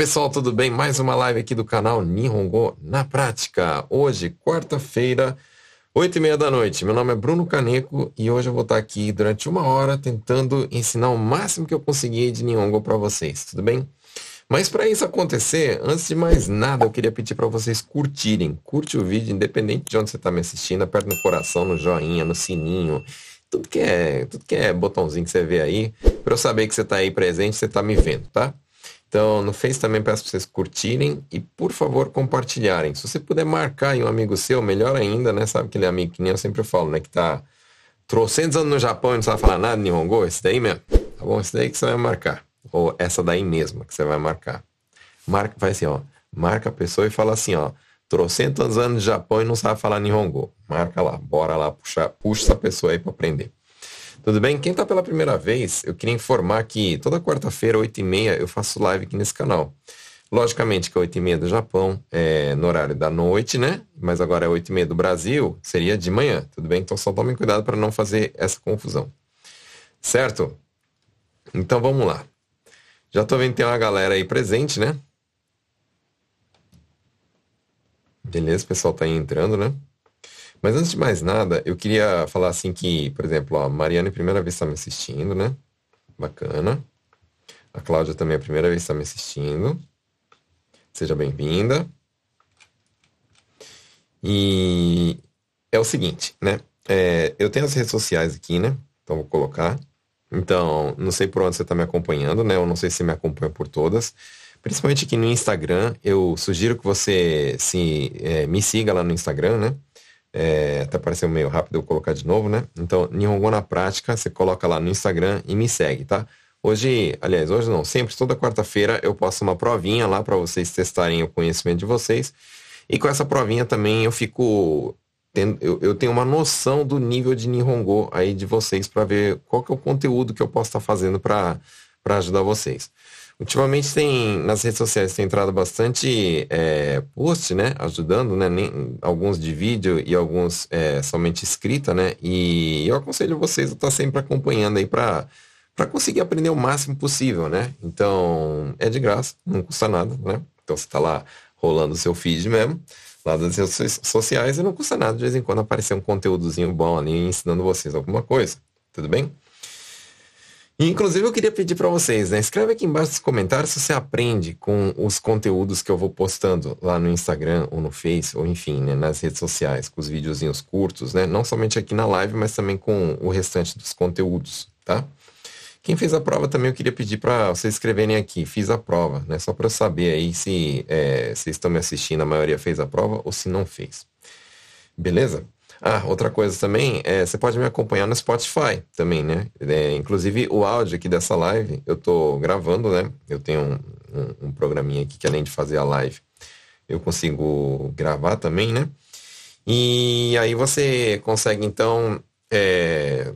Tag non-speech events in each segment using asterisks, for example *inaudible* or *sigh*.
Pessoal, tudo bem? Mais uma live aqui do canal Nihongo na prática. Hoje, quarta-feira, oito e meia da noite. Meu nome é Bruno Caneco e hoje eu vou estar aqui durante uma hora tentando ensinar o máximo que eu conseguir de Nihongo para vocês, tudo bem? Mas para isso acontecer, antes de mais nada, eu queria pedir para vocês curtirem. Curte o vídeo, independente de onde você está me assistindo, aperta no coração, no joinha, no sininho, tudo que é, tudo que é botãozinho que você vê aí, para eu saber que você está aí presente, você está me vendo, tá? Então, no Face também peço para vocês curtirem e, por favor, compartilharem. Se você puder marcar aí um amigo seu, melhor ainda, né? Sabe aquele amigo que nem eu sempre falo, né? Que tá trocentos anos no Japão e não sabe falar nada de Nihongo? Esse daí mesmo. Tá bom? Esse daí que você vai marcar. Ou essa daí mesma que você vai marcar. Marca, vai assim, ó. Marca a pessoa e fala assim, ó. Trocentos anos no Japão e não sabe falar Nihongo. Marca lá. Bora lá puxar, puxa essa pessoa aí para aprender. Tudo bem? Quem está pela primeira vez, eu queria informar que toda quarta-feira, 8h30, eu faço live aqui nesse canal. Logicamente que é 8h30 do Japão, é no horário da noite, né? Mas agora é 8h30 do Brasil, seria de manhã, tudo bem? Então só tomem cuidado para não fazer essa confusão. Certo? Então vamos lá. Já tô vendo que tem uma galera aí presente, né? Beleza, o pessoal tá aí entrando, né? Mas antes de mais nada, eu queria falar assim que, por exemplo, a Mariana primeira vez está me assistindo, né? Bacana. A Cláudia também é a primeira vez está me assistindo. Seja bem-vinda. E é o seguinte, né? É, eu tenho as redes sociais aqui, né? Então vou colocar. Então, não sei por onde você está me acompanhando, né? Eu não sei se me acompanha por todas. Principalmente aqui no Instagram, eu sugiro que você se é, me siga lá no Instagram, né? É, até pareceu meio rápido eu colocar de novo, né? Então, Nihongo na prática, você coloca lá no Instagram e me segue, tá? Hoje, aliás, hoje não, sempre, toda quarta-feira eu posto uma provinha lá para vocês testarem o conhecimento de vocês. E com essa provinha também eu fico tendo, eu, eu tenho uma noção do nível de Nihongo aí de vocês para ver qual que é o conteúdo que eu posso estar tá fazendo para ajudar vocês. Ultimamente tem, nas redes sociais tem entrado bastante é, post, né? Ajudando, né? Nem, alguns de vídeo e alguns é, somente escrita, né? E eu aconselho vocês a estar sempre acompanhando aí para para conseguir aprender o máximo possível, né? Então, é de graça, não custa nada, né? Então você está lá rolando o seu feed mesmo, lá das redes sociais, e não custa nada de vez em quando aparecer um conteúdozinho bom ali ensinando vocês alguma coisa. Tudo bem? Inclusive eu queria pedir para vocês, né? Escreve aqui embaixo nos comentários se você aprende com os conteúdos que eu vou postando lá no Instagram ou no Face, ou enfim, né, nas redes sociais, com os videozinhos curtos, né? Não somente aqui na live, mas também com o restante dos conteúdos, tá? Quem fez a prova também eu queria pedir para vocês escreverem aqui, fiz a prova, né? Só para eu saber aí se é, vocês estão me assistindo, a maioria fez a prova ou se não fez. Beleza? Ah, outra coisa também, é, você pode me acompanhar no Spotify também, né? É, inclusive o áudio aqui dessa live, eu tô gravando, né? Eu tenho um, um, um, programinha aqui que além de fazer a live, eu consigo gravar também, né? E aí você consegue então, é,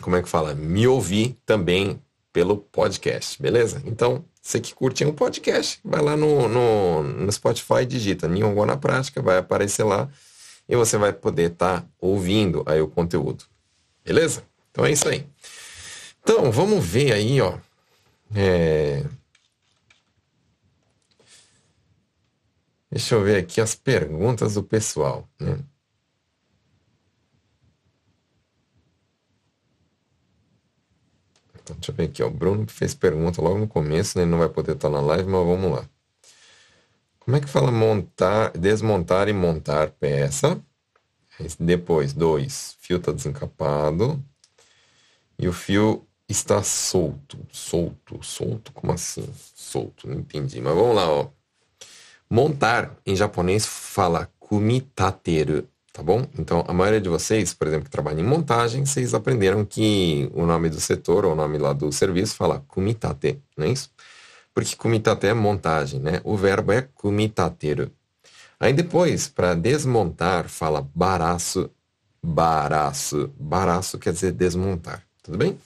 como é que fala? Me ouvir também pelo podcast, beleza? Então, você que curte um podcast, vai lá no, no, no Spotify, digita Nihongo na Prática, vai aparecer lá e você vai poder estar tá ouvindo aí o conteúdo. Beleza? Então é isso aí. Então, vamos ver aí, ó. É... Deixa eu ver aqui as perguntas do pessoal, né? Então, deixa eu ver aqui, ó. O Bruno fez pergunta logo no começo, né? Ele não vai poder estar na live, mas vamos lá. Como é que fala montar, desmontar e montar peça? Depois, dois, fio está desencapado e o fio está solto. Solto, solto, como assim? Solto, não entendi. Mas vamos lá, ó. Montar em japonês fala kumitateru, tá bom? Então, a maioria de vocês, por exemplo, que trabalham em montagem, vocês aprenderam que o nome do setor, ou o nome lá do serviço, fala kumitate, não é isso? Porque kumitate é montagem, né? O verbo é kumitateru. Aí depois, para desmontar, fala baraço, baraço. Baraço quer dizer desmontar, tudo bem?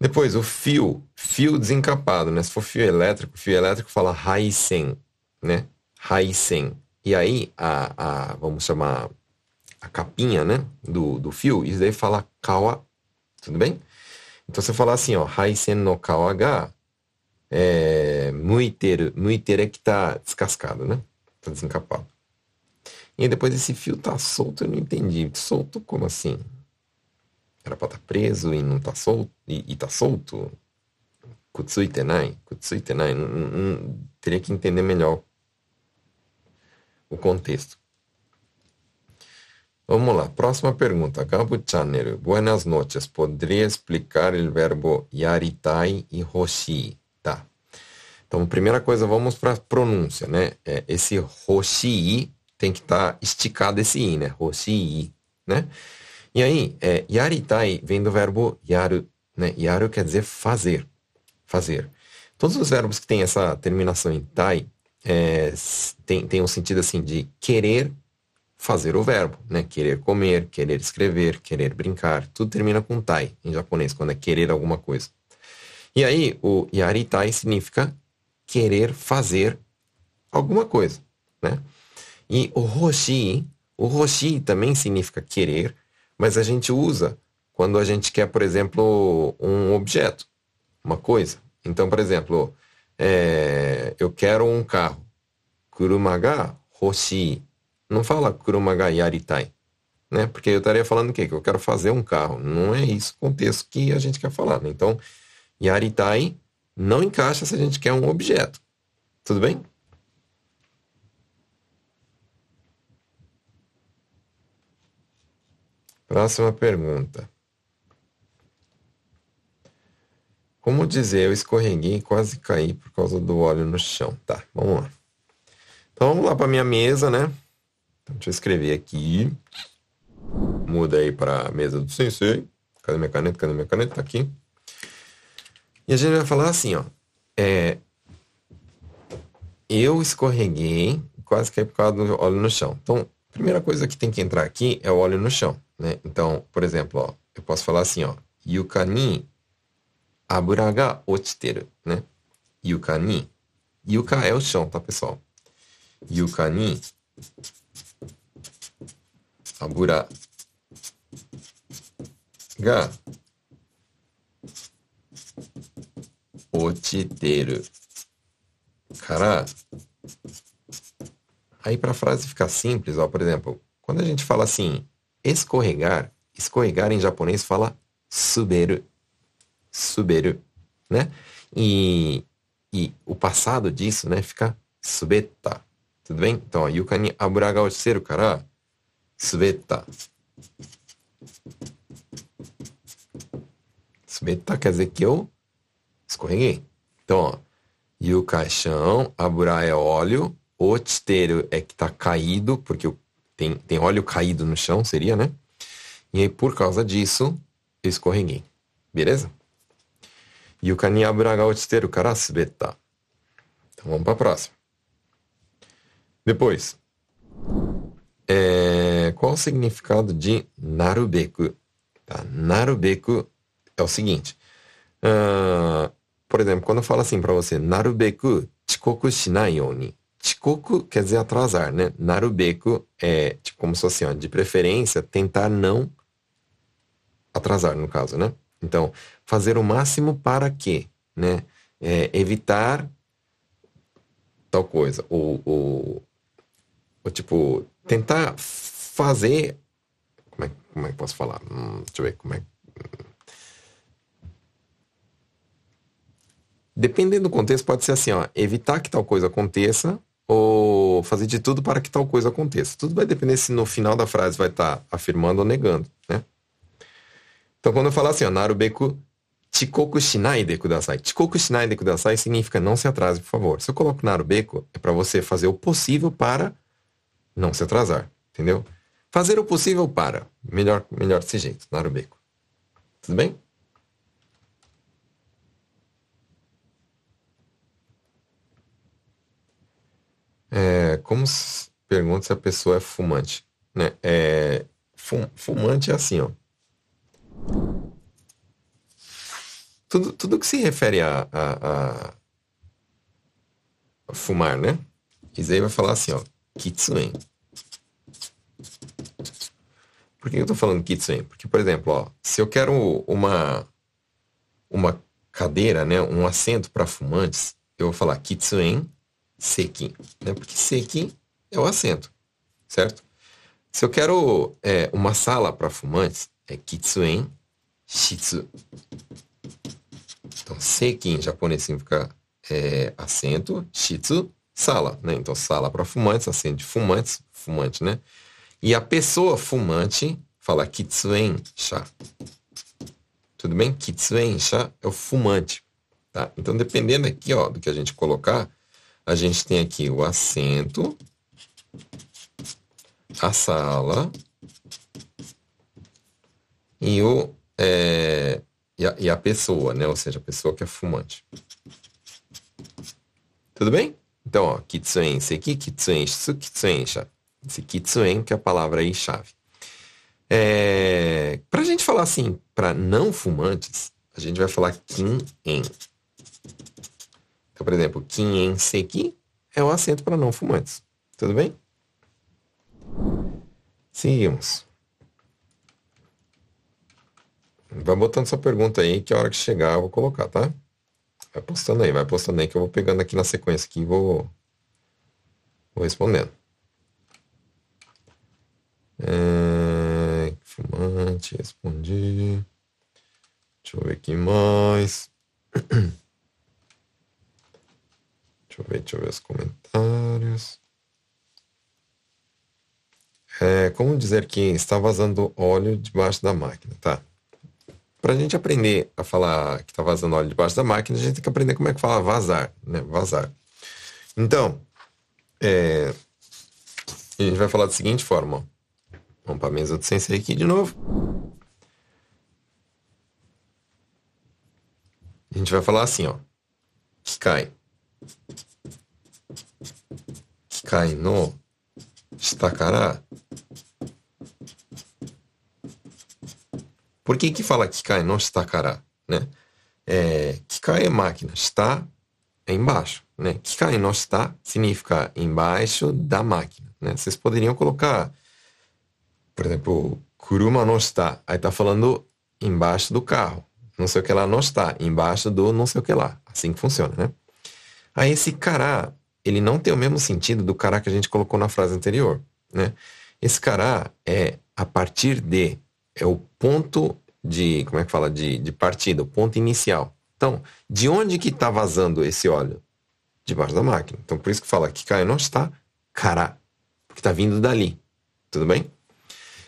Depois, o fio, fio desencapado, né? Se for fio elétrico, fio elétrico fala raisen, né? Raisen. E aí, a, a, vamos chamar a capinha, né? Do, do fio, isso daí fala kawa, tudo bem? Então, você fala assim, ó, raisen no kawa ga É, muiteiro. Muiteiro é que tá descascado, né? Tá desencapado. E depois esse fio tá solto, eu não entendi. Solto como assim? Era pra estar tá preso e não tá solto? E, e tá solto? Kutsuitenai? Kutsuitenai? Não, não, teria que entender melhor o contexto. Vamos lá, próxima pergunta. Gabu Channel. Buenas noches. Poderia explicar o verbo yaritai e hoshi? Tá. Então, primeira coisa, vamos para a pronúncia, né? É, esse hoshi tem que estar tá esticado esse i, né? Hoshi, né? E aí, é, yaritai vem do verbo yaru, né? Yaru quer dizer fazer, fazer. Todos os verbos que têm essa terminação em tai é, tem, tem um sentido assim de querer fazer o verbo, né? Querer comer, querer escrever, querer brincar, tudo termina com tai em japonês, quando é querer alguma coisa. E aí, o yaritai significa querer fazer alguma coisa, né? E o hoshi, o hoshi também significa querer, mas a gente usa quando a gente quer, por exemplo, um objeto, uma coisa. Então, por exemplo, é, eu quero um carro. Kurumaga hoshi. Não fala kurumaga yaritai. Né? Porque eu estaria falando o quê? Que eu quero fazer um carro. Não é isso o contexto que a gente quer falar. Né? Então, yaritai não encaixa se a gente quer um objeto. Tudo bem? Próxima pergunta. Como dizer, eu escorreguei e quase caí por causa do óleo no chão. Tá, vamos lá. Então vamos lá para minha mesa, né? Então, deixa eu escrever aqui. Muda aí para a mesa do sensei. Cadê minha caneta? Cadê minha caneta? Tá aqui. E a gente vai falar assim, ó. É, eu escorreguei, quase caí por causa do óleo no chão. Então, a primeira coisa que tem que entrar aqui é o óleo no chão. Né? Então, por exemplo, ó, eu posso falar assim, ó, yuka ni abura ochiteru, né? Yuka ni. Yuka é o chão, tá, pessoal? Yuka ni abura ga ochiteru. Cara, aí para a frase ficar simples, ó, por exemplo, quando a gente fala assim, escorregar, escorregar em japonês fala suberu. Suberu, né? E, e o passado disso, né, fica subeta. Tudo bem? Então, yuka ni abura ga ochiseru kara subeta. Subeta quer dizer que eu escorreguei. Então, ó, yuka é chão, abura é óleo, ochiteru é que tá caído, porque o tem, tem óleo caído no chão, seria, né? E aí, por causa disso, eu escorreguei. Beleza? Yuka ni abura ga ochiteru kara subeta. Então vamos para a próxima. Depois. É, qual o significado de narubeku? Tá? Narubeku é o seguinte. Uh, por exemplo, quando eu falo assim para você, narubeku chikoku shinai yoni. Chikoku quer dizer atrasar, né? Narubeku é tipo, como se fosse, ó, de preferência, tentar não atrasar, no caso, né? Então, fazer o máximo para quê? Né? É, evitar tal coisa. Ou, ou, ou, tipo, tentar fazer. Como é, como é que posso falar? Hum, deixa eu ver como é. Dependendo do contexto, pode ser assim, ó, evitar que tal coisa aconteça ou fazer de tudo para que tal coisa aconteça. Tudo vai depender se no final da frase vai estar tá afirmando ou negando, né? Então, quando eu falar assim, ó, narubeku chikoku shinai de kudasai. Chikoku shinai de kudasai significa não se atrase, por favor. Se eu coloco narubeku, é para você fazer o possível para não se atrasar, entendeu? Fazer o possível para. Melhor, melhor desse jeito, narubeku. Tudo bem? É, como se, pergunta se a pessoa é fumante. Né? É, fum, fumante é assim, ó. Tudo, tudo que se refere a, a, a fumar, né? Isai vai falar assim, ó. Kitsuen. Por que eu tô falando kitsuen? Porque, por exemplo, ó, se eu quero uma, uma cadeira, né, um assento para fumantes, eu vou falar kitsuen seki, né? Porque seki é o assento, certo? Se eu quero é, uma sala para fumantes, é kitsuen shitsu. Então, seki em japonês significa é, assento, shitsu, sala, né? Então, sala para fumantes, assento de fumantes, fumante, né? E a pessoa fumante fala kitsuen sha. Tudo bem? Kitsuen sha é o fumante. Tá? Então, dependendo aqui ó, do que a gente colocar, a gente tem aqui o assento, a sala e, o, é, e, a, e a pessoa, né? Ou seja, a pessoa que é fumante. Tudo bem? Então, ó, kitsuen seki, kitsuen shitsu, kitsuen sha. Esse kitsuen que é a palavra aí chave. É, para a gente falar assim, para não fumantes, a gente vai falar kin-en. Então, por exemplo, kin-en seki é o assento para não fumantes. Tudo bem? Seguimos. Vai botando sua pergunta aí, que a hora que chegar eu vou colocar, tá? Vai postando aí, vai postando aí que eu vou pegando aqui na sequência aqui e vou, vou respondendo. É, fumante, respondi. Deixa eu ver aqui mais. *clears throat* Deixa eu ver, deixa eu ver os comentários. É, como dizer que está vazando óleo debaixo da máquina, tá? Para a gente aprender a falar que está vazando óleo debaixo da máquina, a gente tem que aprender como é que fala vazar, né? Vazar. Então, é, a gente vai falar da seguinte forma, ó. Vamos para a mesa do sensei aqui de novo. A gente vai falar assim, ó. Kikai. Kikai no shita kara. Por que que fala Kikai no shita kara, né? É, kikai é máquina, está é embaixo, né? Kikai no shita significa embaixo da máquina, né? Vocês poderiam colocar por exemplo, Kuruma não está. Aí tá falando embaixo do carro. Não sei o que lá não está. Embaixo do não sei o que lá. Assim que funciona, né? Aí esse cará, ele não tem o mesmo sentido do cará que a gente colocou na frase anterior, né? Esse cará é a partir de, é o ponto de, como é que fala, de, de partida, o ponto inicial. Então, de onde que está vazando esse óleo? Debaixo da máquina. Então, por isso que fala que Kikayon está cará, porque está vindo dali, tudo bem?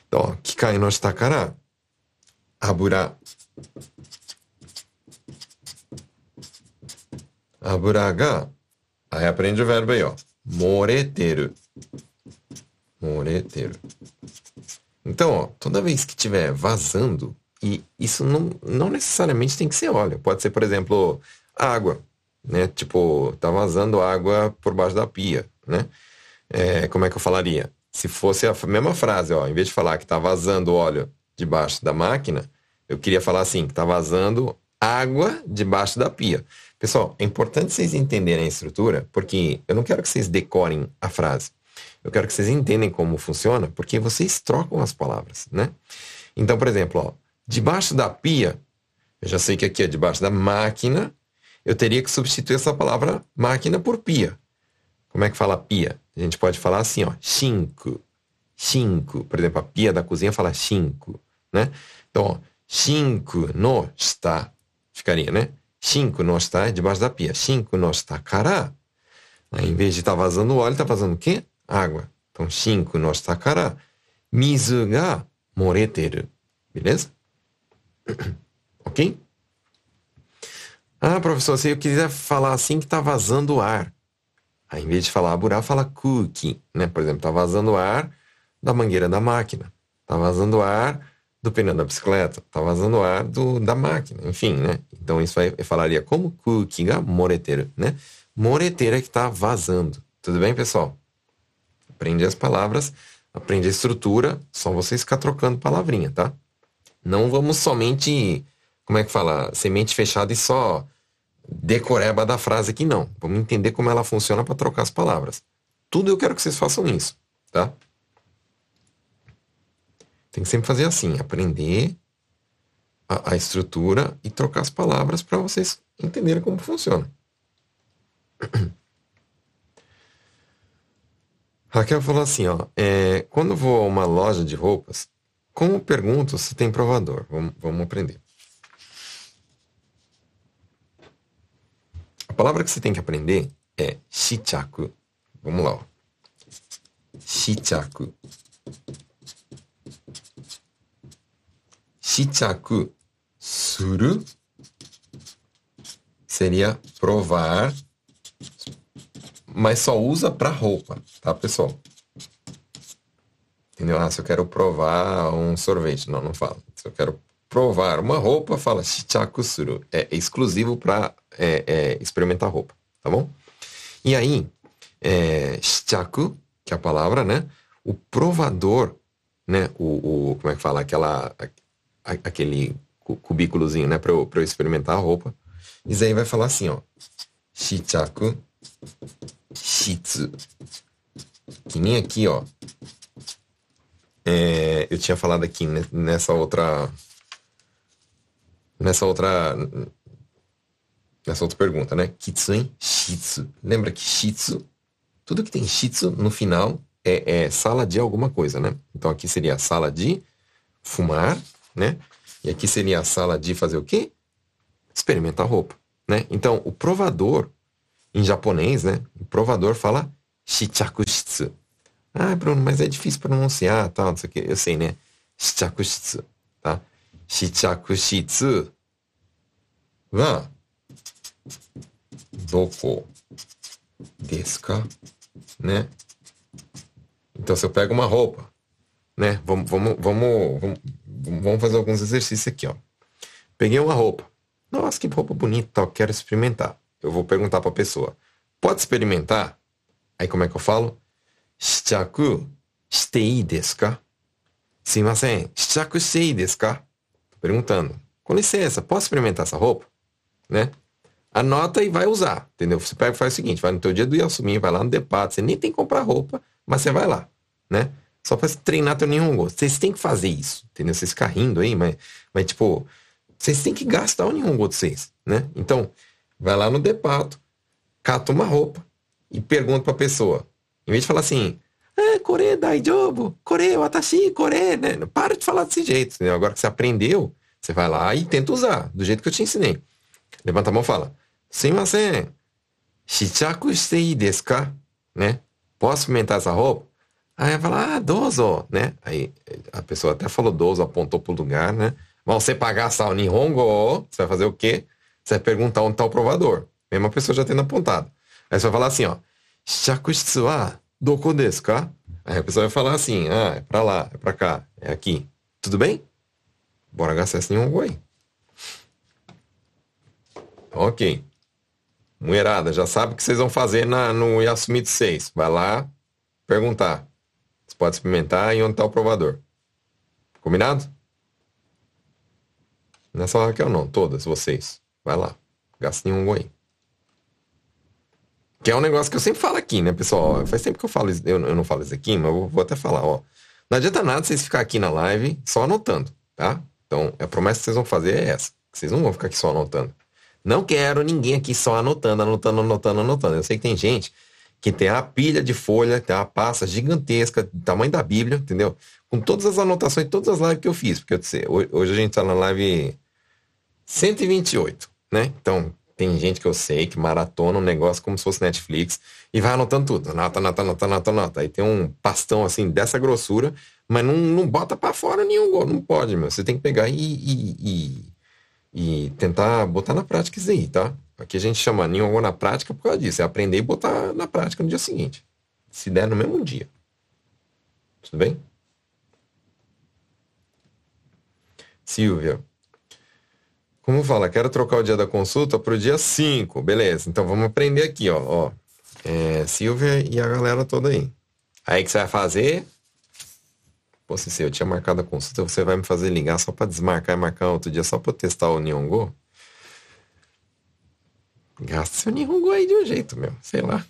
Então, que cai não está cará, Aburá Aburaga aí aprende o verbo aí, ó. Moreteru. Moreteru. Então, ó, toda vez que estiver vazando, e isso não, não necessariamente tem que ser óleo. Pode ser, por exemplo, água, né? Tipo, tá vazando água por baixo da pia, né? É, como é que eu falaria? se fosse a mesma frase, ó, em vez de falar que está vazando óleo debaixo da máquina, eu queria falar assim, que está vazando água debaixo da pia. Pessoal, é importante vocês entenderem a estrutura, porque eu não quero que vocês decorem a frase. Eu quero que vocês entendam como funciona, porque vocês trocam as palavras, né? Então, por exemplo, ó, debaixo da pia, eu já sei que aqui é debaixo da máquina, eu teria que substituir essa palavra máquina por pia. Como é que fala pia? A gente pode falar assim, ó, cinco. Cinco. Por exemplo, a pia da cozinha fala cinco, né? Então, ó, cinco no está. Ficaria, né? Cinco no está debaixo da pia. Cinco no está cara. Aí, em vez de estar tá vazando óleo, está vazando o quê? Água. Então, cinco no está cara. Mizu ga moreteru. Beleza? *clears throat* ok? Ah, professor, se eu quiser falar assim que está vazando ar. Aí, em vez de falar aburá, fala cookie, né? Por exemplo, tá vazando ar da mangueira da máquina, tá vazando ar do pneu da bicicleta, tá vazando ar do, da máquina, enfim, né? Então isso aí eu falaria como cookie ga moreteiro, né? Moreteira é que tá vazando. Tudo bem, pessoal? Aprende as palavras, aprende a estrutura, só vocês ficar trocando palavrinha, tá? Não vamos somente, como é que fala, semente fechada e só decoreba da frase aqui, não. Vamos entender como ela funciona para trocar as palavras. Tudo eu quero que vocês façam isso, tá? Tem que sempre fazer assim, aprender a, a estrutura e trocar as palavras para vocês entenderem como funciona. *clears throat* Raquel falou assim, ó, é, quando vou a uma loja de roupas, como pergunto se tem provador? Vamos, vamos aprender. A palavra que você tem que aprender é shichaku. Vamos lá, ó. Shichaku. Shichaku suru seria provar mas só usa para roupa, tá, pessoal? Entendeu? Ah, se eu quero provar um sorvete, não, não fala. Se eu quero provar uma roupa, fala shichaku suru. É exclusivo para é, é, experimentar roupa, tá bom? E aí, é, shichaku, que é a palavra, né? O provador, né? O, o como é que fala? Aquela, aquele cubículozinho, né? Para eu, eu experimentar a roupa. Isso aí vai falar assim, ó. Shichaku Shitsu. Que nem aqui, ó. É, eu tinha falado aqui nessa outra. Nessa outra. Nessa outra pergunta, né? Kitsuen Shitsu. Lembra que Shitsu, tudo que tem Shitsu no final é, é sala de alguma coisa, né? Então aqui seria sala de fumar, né? E aqui seria a sala de fazer o quê? Experimentar roupa, né? Então o provador em japonês, né? O provador fala shichakushitsu. Ah, Bruno, mas é difícil pronunciar, tal, não sei o que. Eu sei, né? Shichakushitsu, tá? Shichakushitsu wa doko desu? Né? Então, se eu pego uma roupa, né? Vamos, vamos, vamos, vamos, fazer alguns exercícios aqui, ó. Peguei uma roupa. Nossa, que roupa bonita, tal, quero experimentar eu vou perguntar para a pessoa: pode experimentar? Aí como é que eu falo? Shichaku shitei desu ka? Simasen, shichaku shitei desu ka? Perguntando. Com licença, posso experimentar essa roupa? Né? Anota e vai usar, entendeu? Você pega e faz o seguinte, vai no teu dia do Yasumi, vai lá no Depato, você nem tem que comprar roupa, mas você vai lá, né? Só para treinar teu Nihongo. Vocês têm que fazer isso, entendeu? Vocês ficam rindo aí, mas, mas tipo, vocês têm que gastar o Nihongo de vocês, né? Então, vai lá no depato, cata uma roupa e pergunta para a pessoa. Em vez de falar assim, ah, Core, daijobu, Core, watashi, Core, né? Para de falar desse jeito. Entendeu? Agora que você aprendeu, você vai lá e tenta usar, do jeito que eu te ensinei. Levanta a mão e fala, Simasen, shichaku shitei desu ka? Né? Posso experimentar essa roupa? Aí vai falar, ah, dozo, né? Aí a pessoa até falou dozo, apontou pro lugar, né? Mas você pagar sal Nihongo, você vai fazer o quê? Você vai perguntar onde está o provador. Mesmo a pessoa já tendo apontado. Aí você vai falar assim, ó. Shakushitsu wa doko desu ka? Aí a pessoa vai falar assim, ah, é pra lá, é pra cá, é aqui. Tudo bem? Bora gastar esse nenhum aí. Ok. Mulherada, já sabe o que vocês vão fazer na, no Yasumito 6. Vai lá perguntar. Pode experimentar e onde está o provador. Combinado? Não é só a Raquel não, todas vocês. Vai lá. Gasta nenhum aí. Que é um negócio que eu sempre falo aqui, né, pessoal? Faz tempo que eu falo isso, eu, eu não falo isso aqui, mas eu vou até falar, ó. Não adianta nada vocês ficar aqui na live só anotando, tá? Então, a promessa que vocês vão fazer é essa. Vocês não vão ficar aqui só anotando. Não quero ninguém aqui só anotando, anotando, anotando, anotando. Eu sei que tem gente que tem a pilha de folha, tem uma pasta gigantesca, tamanho da Bíblia, entendeu? Com todas as anotações, todas as lives que eu fiz. Porque eu sei, hoje a gente tá na live 128 né? Então, tem gente que eu sei que maratona um negócio como se fosse Netflix e vai anotando tudo. Anota, anota, anota, anota, anota. Aí tem um pastão assim dessa grossura, mas não, não bota para fora nenhum gol. Não pode, meu. Você tem que pegar e, e, e, e, tentar botar na prática isso aí, tá? Aqui a gente chama nenhum gol na prática por causa disso. É aprender e botar na prática no dia seguinte. Se der no mesmo dia. Tudo bem? Silvia. Como fala, quero trocar o dia da consulta para o dia 5. Beleza, então vamos aprender aqui, ó. ó. É, Silvia e a galera toda aí. Aí que você vai fazer? Pô, se eu tinha marcado a consulta, você vai me fazer ligar só para desmarcar e marcar outro dia só para testar o Nihongo? Gasta seu Nihongo aí de um jeito, meu. Sei lá.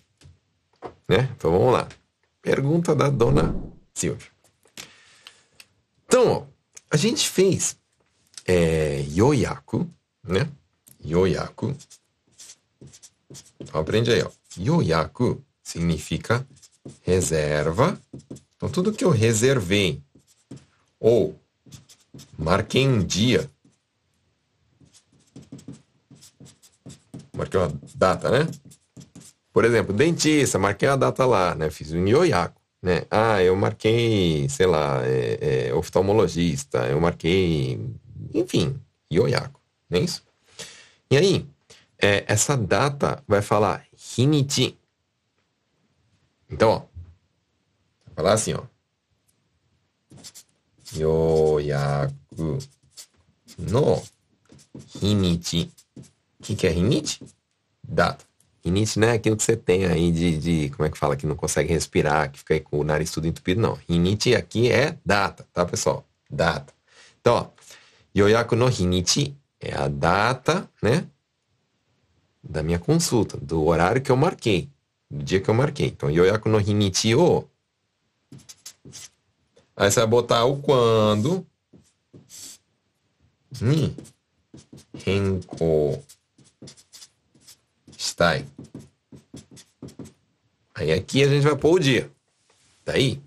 Né? Então vamos lá. Pergunta da dona Silvia. Então, ó, a gente fez é yoyaku, né? Yoyaku. Então, aprende aí, ó. Yoyaku significa reserva. Então, tudo que eu reservei ou marquei um dia, marquei uma data, né? Por exemplo, dentista, marquei a data lá, né? Fiz um yoyaku, né? Ah, eu marquei, sei lá, é, é, oftalmologista, eu marquei, enfim, yoyaku, não é isso? E aí, é, essa data vai falar hinichi. Então, ó, vai falar assim, ó. Yoyaku no hinichi. O que, que é hinichi? Data. Rinite não é aquilo que você tem aí de, de, como é que fala, que não consegue respirar, que fica com o nariz tudo entupido, não. Rinite aqui é data, tá, pessoal? Data. Então, ó, Yoyaku no Rinite é a data, né, da minha consulta, do horário que eu marquei, do dia que eu marquei. Então, Yoyaku no Rinite o. Aí você vai botar o quando. Ni. Renko Stai. Aí aqui a gente vai pôr o dia. Daí,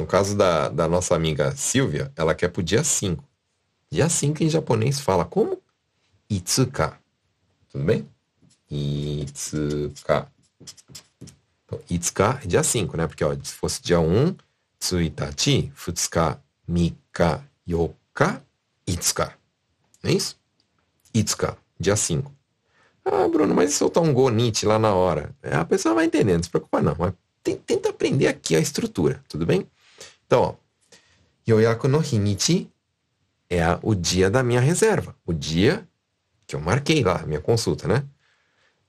no caso da, da nossa amiga Silvia, ela quer pro dia 5. Dia 5 em japonês fala como? Itsuka. Tudo bem? Itsuka. Então, Itsuka é dia 5, né? Porque ó, se fosse dia 1, um, Tsuitachi, Futsuka, Mika, Yoka, Itsuka. Não é isso? Itsuka, dia 5. Ah, Bruno, mas e soltar um gonite lá na hora? É, a pessoa vai entendendo, não se preocupa não. Mas tenta aprender aqui a estrutura, tudo bem? Então, ó, Yoyaku no Hinichi é o dia da minha reserva. O dia que eu marquei lá, minha consulta, né?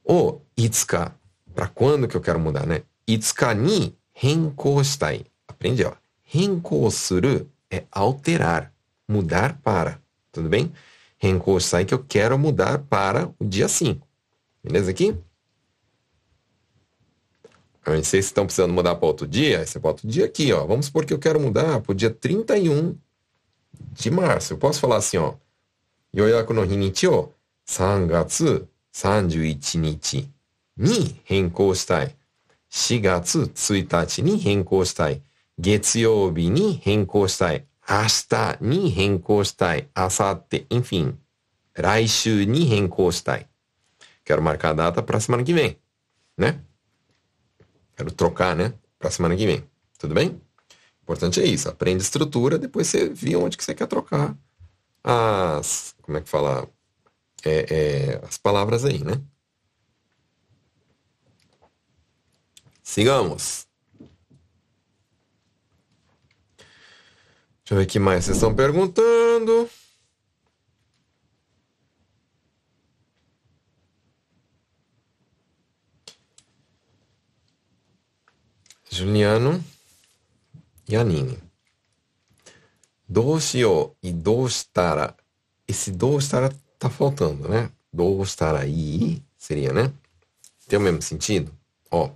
O Itsuka, para quando que eu quero mudar, né? Itsuka ni renkou shitai. Aprende, ó. Renkou suru é alterar, mudar para, tudo bem? Renkou que eu quero mudar para o dia 5. Beleza aqui? Eu não sei se estão precisando mudar para outro dia. Aí você bota o dia aqui, ó. Vamos supor que eu quero mudar para o dia 31 de março. Eu posso falar assim, ó. Yoyaku no hinichi o 3月31日に変更したい。4月1日に変更したい。月曜日に変更したい。明日に変更したい。明後日、enfim. 来週に変更したい。Quero marcar a data para semana que vem, né? Quero trocar, né? Para semana que vem. Tudo bem? Importante é isso. Aprende estrutura, depois você vê onde que você quer trocar as. Como é que fala? É, é, as palavras aí, né? Sigamos. Deixa eu ver o que mais vocês estão perguntando. Juliano e Aninha. Doshio e dostara. Esse dostara tá faltando, né? Dostara e seria, né? Tem o mesmo sentido? Ó.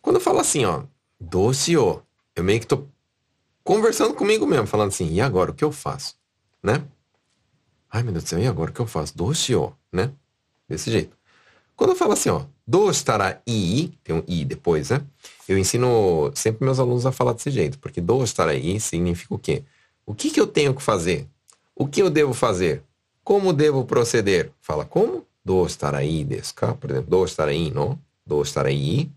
Quando eu falo assim, ó, doshio, eu meio que tô conversando comigo mesmo, falando assim, e agora o que eu faço? Né? Ai, meu Deus do céu, e agora o que eu faço? Doshio, né? Desse jeito. Quando eu falo assim, ó, do estará i, tem um i depois, né? Eu ensino sempre meus alunos a falar desse jeito, porque do estará i significa o quê? O que, que eu tenho que fazer? O que eu devo fazer? Como devo proceder? Fala como? Do estará i desu ka? Por exemplo, do estará i no? Do estará i.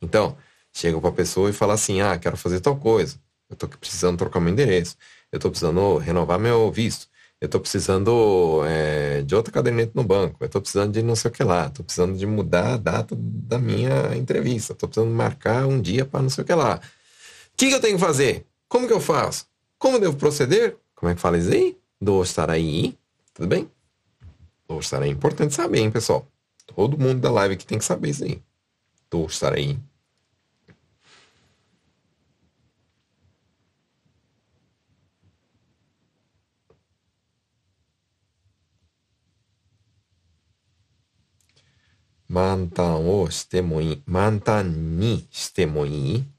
Então, chega para a pessoa e fala assim, ah, quero fazer tal coisa. Eu estou precisando trocar meu endereço. Eu estou precisando renovar meu visto eu estou precisando é, de outra caderneta no banco, eu estou precisando de não sei o que lá, estou precisando de mudar a data da minha entrevista, estou precisando marcar um dia para não sei o que lá. O que, que, eu tenho que fazer? Como que eu faço? Como devo proceder? Como é que fala isso aí? Do estar aí, tudo bem? Do estar aí é importante saber, hein, pessoal? Todo mundo da live aqui tem que saber isso aí. Do estar aí.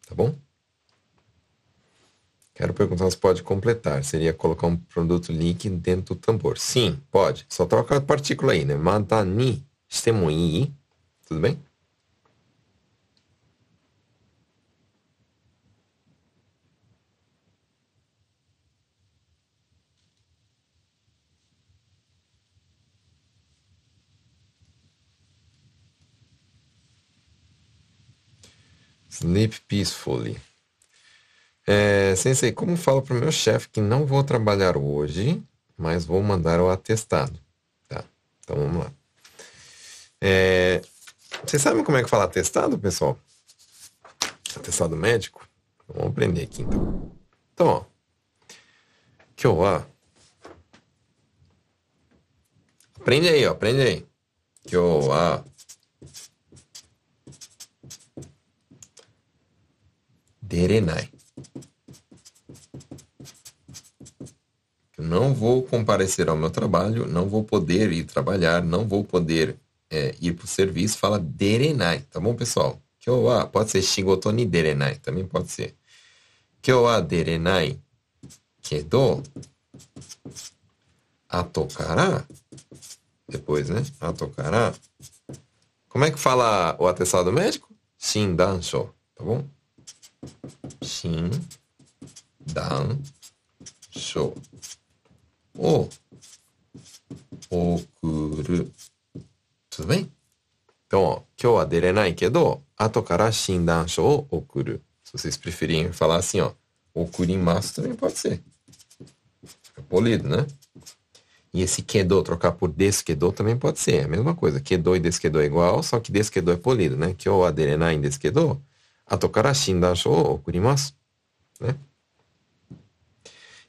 Tá bom? Quero perguntar se pode completar. Seria colocar um produto líquido dentro do tambor. Sim, pode. Só troca a partícula aí, né? Mata ni shite Tudo bem? Sleep peacefully. É, sensei, como falo para o meu chefe que não vou trabalhar hoje, mas vou mandar o atestado. Tá, então vamos lá. É, vocês sabem como é que fala atestado, pessoal? Atestado médico? Vamos aprender aqui então. Então, ó. Kyowa. Aprende aí, ó. Aprende aí. Kyowa. Derenai. Eu não vou comparecer ao meu trabalho, não vou poder ir trabalhar, não vou poder é, ir para o serviço. Fala derenai, tá bom, pessoal? Kyowa, pode ser shigotoni derenai, também pode ser. Kyowa derenai kedo atokara, depois, né? Atokara. Como é que fala o atestado médico? Shindansho, tá bom? Shindansho. を送る。tudo bem? Então, ó, 今日は出れないけど、後から診断書を送る。Se vocês preferirem falar assim, ó, 送ります também pode ser. É polido, né? E esse quedou, trocar por desquedou também pode ser. É a mesma coisa. Quedou e desquedou é igual, só que desquedou é polido, né? 今日は出れないんですけど、 後から診断書を送ります。né?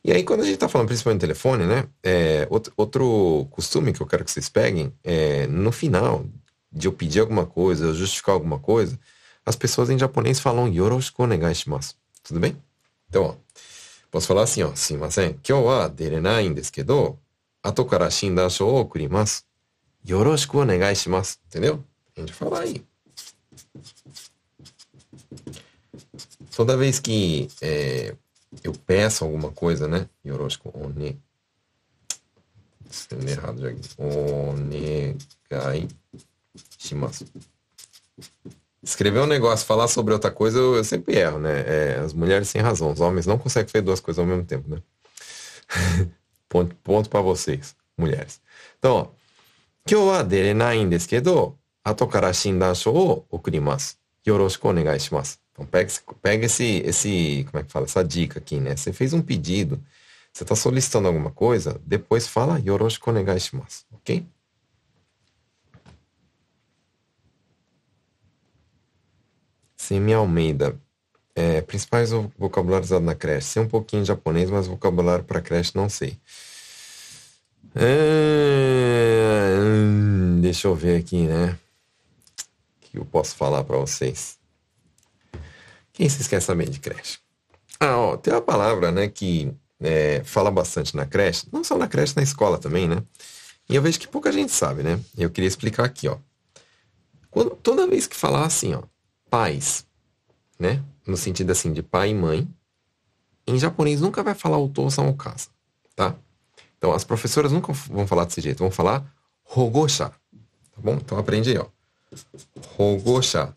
E aí, quando a gente está falando principalmente no telefone, né? É, outro, outro costume que eu quero que vocês peguem é no final de eu pedir alguma coisa, eu justificar alguma coisa, as pessoas em japonês falam yoroshiku onegai shimasu. Tudo bem? Então, ó, posso falar assim, ó, simasen, kyou wa derenai desu kedo, ato kara shindan shou o okurimasu. Yoroshiku onegai shimasu. Entendeu? A gente fala aí. Toda vez que é, eu peço alguma coisa, né? Yoroshiku one. Escrevendo errado já aqui. Onegai shimasu. Escrever um negócio, falar sobre outra coisa, eu, eu sempre erro, né? É, as mulheres sem razão, os homens não conseguem fazer duas coisas ao mesmo tempo, né? *laughs* ponto ponto para vocês, mulheres. Então, ó. 今日は出れないんですけど、後から診断書を送ります。よろしくお願いします。 então pega, pega esse, esse, como é que fala, essa dica aqui, né? Você fez um pedido, você está solicitando alguma coisa, depois fala Yoroshiku onegai shimasu, ok? Semi Almeida. É, principais vocabulários usados na creche. Sei um pouquinho de japonês, mas vocabulário para creche não sei. É, deixa eu ver aqui, né? O que eu posso falar para vocês? Quem se esquece também de creche? Ah, ó, tem uma palavra, né, que é, fala bastante na creche, não só na creche, na escola também, né? E eu vejo que pouca gente sabe, né? Eu queria explicar aqui, ó. Quando, toda vez que falar assim, ó, pais, né? No sentido assim de pai e mãe, em japonês nunca vai falar o tosan casa, tá? Então as professoras nunca vão falar desse jeito, vão falar hogosha, tá bom? Então aprende aí, ó. Hogosha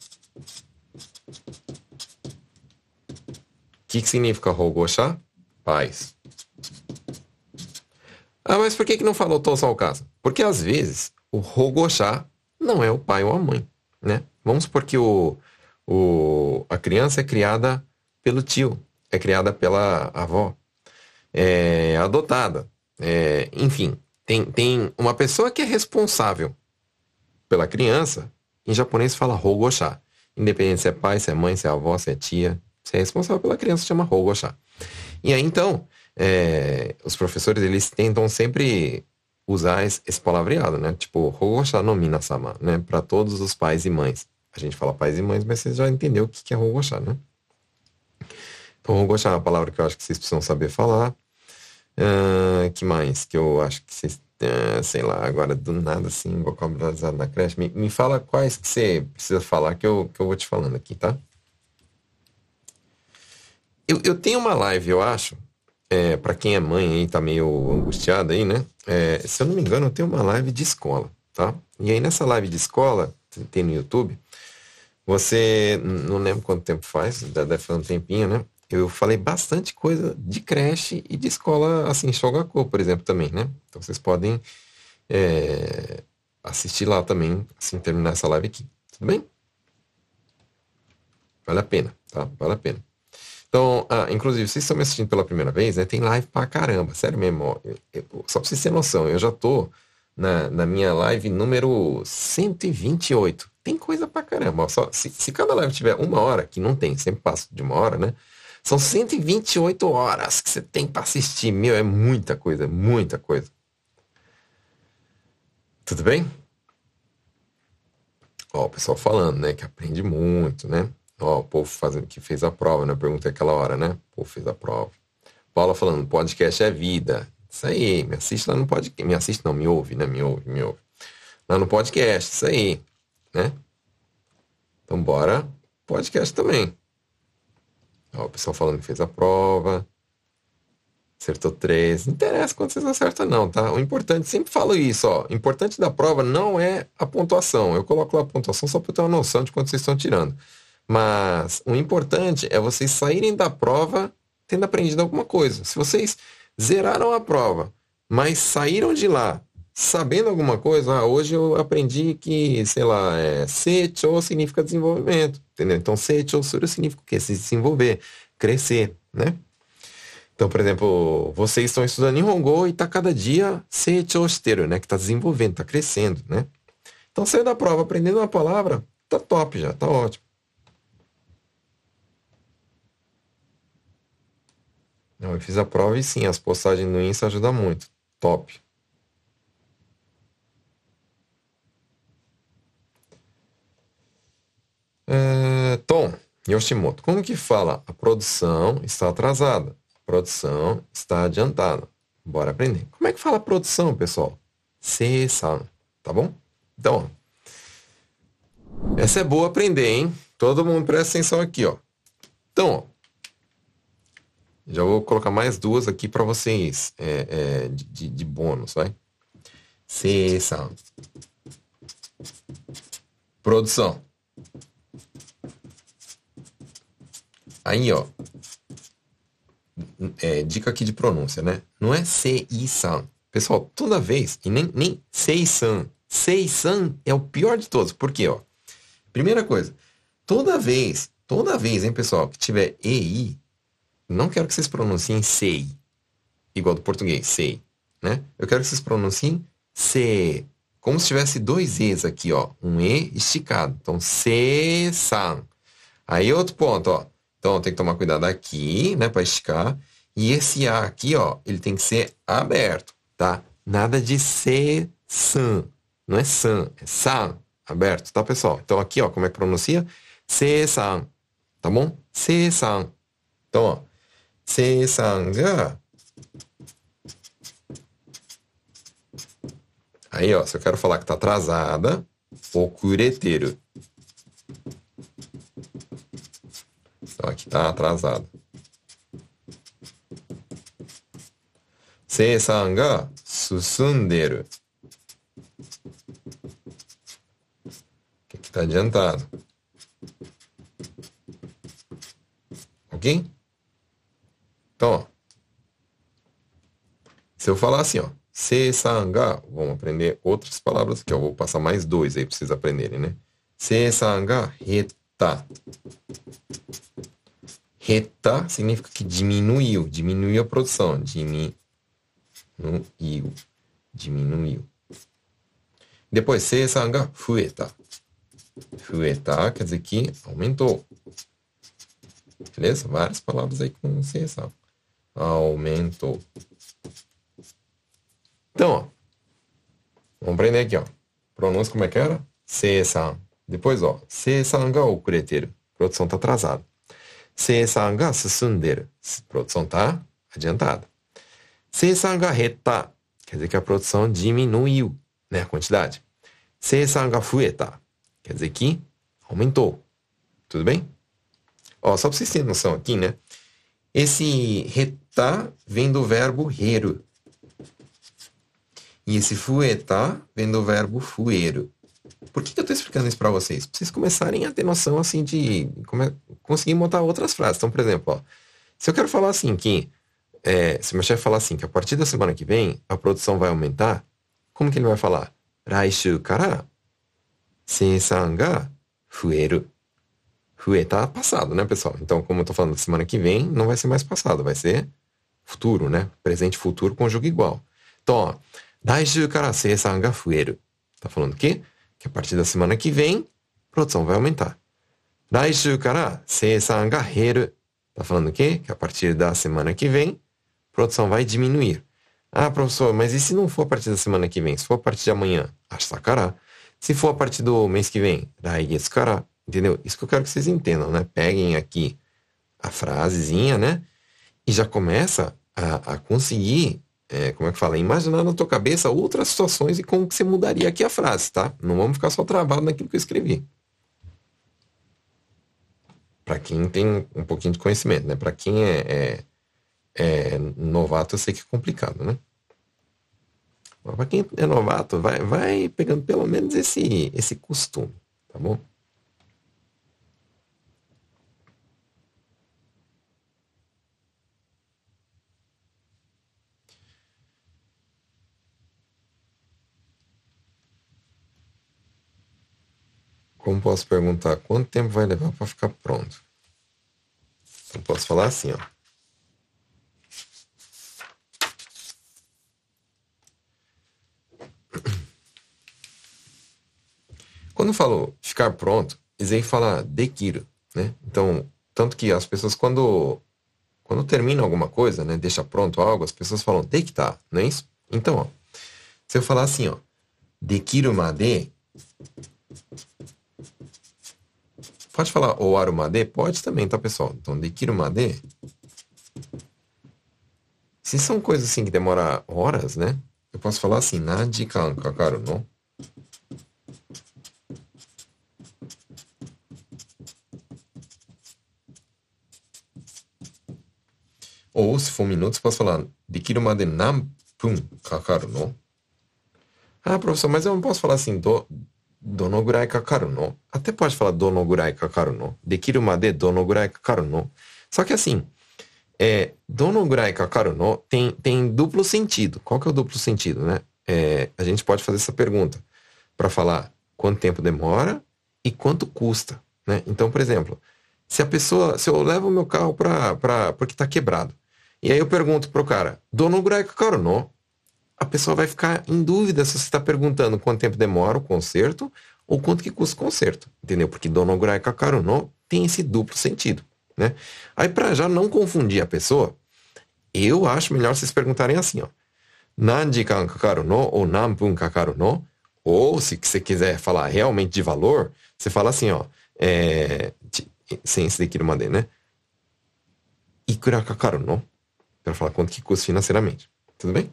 que, que significa Rogosha? Paz. Ah, mas por que, que não falou Tosan casa? Porque às vezes o Rogosha não é o pai ou a mãe, né? Vamos supor que o, o, a criança é criada pelo tio, é criada pela avó, é adotada, é, enfim, tem, tem uma pessoa que é responsável pela criança, em japonês fala Rogosha, independente se é pai, se é mãe, se é avó, se é tia, você é responsável pela criança, chama Hogosha. E aí, então, é, os professores, eles tentam sempre usar esse, palavreado, né? Tipo, Hogosha no Minasama, né? Para todos os pais e mães. A gente fala pais e mães, mas você já entendeu o que é Hogosha, né? Então, Hogosha é uma palavra que eu acho que vocês precisam saber falar. Uh, que mais? Que eu acho que vocês, uh, sei lá, agora do nada, assim, vocabulário da creche. Me, me fala quais que você precisa falar que eu, que eu vou te falando aqui, tá? Eu, eu tenho uma live, eu acho, é, para quem é mãe aí, tá meio angustiada aí, né? É, se eu não me engano, eu tenho uma live de escola, tá? E aí nessa live de escola, tem no YouTube, você, não lembro quanto tempo faz, deve fazer um tempinho, né? Eu falei bastante coisa de creche e de escola, assim, Shogako, por exemplo, também, né? Então vocês podem é, assistir lá também, assim, terminar essa live aqui. Tudo bem? Vale a pena, tá? Vale a pena. Então, ah, inclusive, vocês estão me assistindo pela primeira vez, né? Tem live pra caramba, sério mesmo. Eu, eu, só pra vocês terem noção, eu já tô na, na minha live número 128. Tem coisa pra caramba. Só, se, se cada live tiver uma hora, que não tem, sempre passo de uma hora, né? São 128 horas que você tem para assistir. Meu, é muita coisa, muita coisa. Tudo bem? Ó, o pessoal falando, né? Que aprende muito, né? Ó, o povo fazendo que fez a prova, né? Eu perguntei aquela hora, né? O povo fez a prova. Paula falando, podcast é vida. Isso aí, me assiste lá no podcast. Me assiste, não, me ouve, né? Me ouve, me ouve. Lá no podcast, isso aí, né? Então bora podcast também. Ó, o pessoal falando que fez a prova. Acertou três. Não interessa quando vocês acertam, não, tá? O importante, sempre falo isso, ó. O importante da prova não é a pontuação. Eu coloco lá a pontuação só para ter uma noção de quanto vocês estão tirando. Mas o importante é vocês saírem da prova tendo aprendido alguma coisa. Se vocês zeraram a prova, mas saíram de lá sabendo alguma coisa, ah, hoje eu aprendi que, sei lá, é, secho significa desenvolvimento, entendeu? Então, secho significa o quê? Se desenvolver, crescer, né? Então, por exemplo, vocês estão estudando em Hongo e está cada dia secho shiteru, né? Que está desenvolvendo, está crescendo, né? Então, saiu da prova aprendendo uma palavra, tá top já, tá ótimo. Não, eu fiz a prova e sim, as postagens no Insta ajudam muito. Top. É, Tom Yoshimoto, como que fala? A produção está atrasada. A produção está adiantada. Bora aprender. Como é que fala produção, pessoal? Se-san, tá bom? Então, ó, essa é boa aprender, hein? Todo mundo presta atenção aqui, ó. Então, ó, já vou colocar mais duas aqui para vocês é, é, de, de, bônus, vai? Se-san. Produção. Aí, ó. É, dica aqui de pronúncia, né? Não é sei-san. Pessoal, toda vez, e nem, nem sei-san. Sei-san é o pior de todos. Por quê, ó? Primeira coisa, toda vez, toda vez, hein, pessoal, que tiver EI, não quero que vocês pronunciem sei, igual do português, sei, né? Eu quero que vocês pronunciem se, como se tivesse dois E's aqui, ó, um E esticado. Então, se-san. Aí outro ponto, ó. Então tem que tomar cuidado aqui, né, para esticar. E esse A aqui, ó, ele tem que ser aberto, tá? Nada de ser san. Não é san, é san. Aberto, tá, pessoal? Então aqui, ó, como é que pronuncia? Se-san. Tá bom? Se-san. Então, ó. Se-san ga. Aí, ó, se eu quero falar que tá atrasada, okureteru. Então aqui está atrasado. Seisan ga susunderu. Aqui está adiantado. Ok? Então, ó. Se eu falar assim, ó. Seisan ga, vamos aprender outras palavras aqui, ó. Vou passar mais dois aí para vocês aprenderem, né? Seisan ga heta. Reta significa que diminuiu, diminuiu a produção. Diminuiu. Diminuiu. Depois, seisan ga fueta. Fueta quer dizer que aumentou. Beleza? Várias palavras aí com seisan. Aumentou. Então, ó. Vamos aprender aqui, ó. Pronúncia como é que era? Seisan. Depois, ó. Seisan ga okureteru. Produção tá atrasada. Seisan ga susunderu. Produção tá adiantada. Seisan ga hetta. Quer dizer que a produção diminuiu, né? A quantidade. Seisan ga fueta. Quer dizer que aumentou. Tudo bem? Ó, só pra vocês terem noção aqui, né? Esse reta vem do verbo reiro. E esse fuetar vem do verbo fueiro. Por que, que eu estou explicando isso para vocês? Para vocês começarem a ter noção assim de come... conseguir montar outras frases. Então, por exemplo, ó, se eu quero falar assim que é, se meu chefe falar assim que a partir da semana que vem a produção vai aumentar, como que ele vai falar? Raishu kara seisan ga fueru. Fueta passado, né, pessoal? Então, como eu tô falando semana que vem, não vai ser mais passado, vai ser futuro, né? Presente e futuro conjuga igual. Então, ó, Raishu kara seisan ga fueru. Tá falando o quê? Que a partir da semana que vem, produção vai aumentar. Raishu kara seisan ga heru. Tá falando o quê? Que a partir da semana que vem, produção vai diminuir. Ah, professor, mas e se não for a partir da semana que vem? Se for a partir de amanhã, ashtakara. Se for a partir do mês que vem, raigetsukara. Entendeu? Isso que eu quero que vocês entendam, né? Peguem aqui a frasezinha, né? E já começa a, a conseguir, é, como é que fala? Imaginar na tua cabeça outras situações e como que você mudaria aqui a frase, tá? Não vamos ficar só travado naquilo que eu escrevi. Para quem tem um pouquinho de conhecimento, né? Para quem é, é é novato, eu sei que é complicado, né? Para quem é novato, vai, vai pegando pelo menos esse, esse costume, tá bom? Como posso perguntar quanto tempo vai levar para ficar pronto? Eu posso falar assim, ó. *clears throat* Quando falo ficar pronto, Isei fala dekiro, né? Então, tanto que as pessoas quando quando terminam alguma coisa, né, deixa pronto algo, as pessoas falam dekita, não é isso? Então, ó, se eu falar assim, ó, dekiru made Pode falar owaru made? Pode também, tá, pessoal? Então, dekiru made Se são coisas assim que demoram horas, né? Eu posso falar assim, na kakaru no Ou, se for minutos, posso falar Dikiru made nanpun kakaru no? Ah, professor, mas eu não posso falar assim, do, donogurai kakaru no? Até pode falar donogurai kakaru no. Dekiru made donogurai kakaru no. Só que assim, é, donogurai kakaru no tem, tem duplo sentido. Qual que é o duplo sentido, né? É, a gente pode fazer essa pergunta para falar quanto tempo demora e quanto custa, né? Então, por exemplo, se a pessoa, se eu levo o meu carro para porque está quebrado, e aí eu pergunto pro cara, dono Graico Caronô, a pessoa vai ficar em dúvida se você está perguntando quanto tempo demora o conserto ou quanto que custa o conserto, entendeu? Porque dono Graico Caronô tem esse duplo sentido, né? Aí para já não confundir a pessoa, eu acho melhor vocês perguntarem assim, ó. Nanjikan kakaru no ou nanpun kakaru no, ou se você quiser falar realmente de valor, você fala assim, ó, é, sem esse daqui no né? Ikura kakaru no? para falar quanto que custa financeiramente. Tudo bem?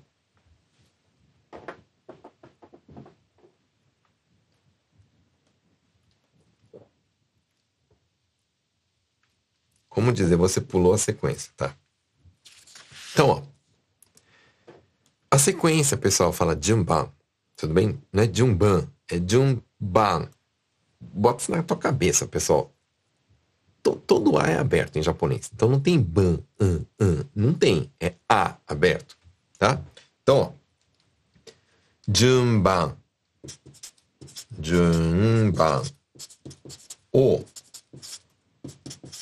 Como dizer, você pulou a sequência, tá? Então, ó. A sequência, pessoal, fala Jumban. Tudo bem? Não é Jumban, é Jumban. Bota isso na tua cabeça, pessoal to, todo A é aberto em japonês. Então não tem ban, an, an. Não tem. É A aberto. Tá? Então, ó. Junban. Junban. O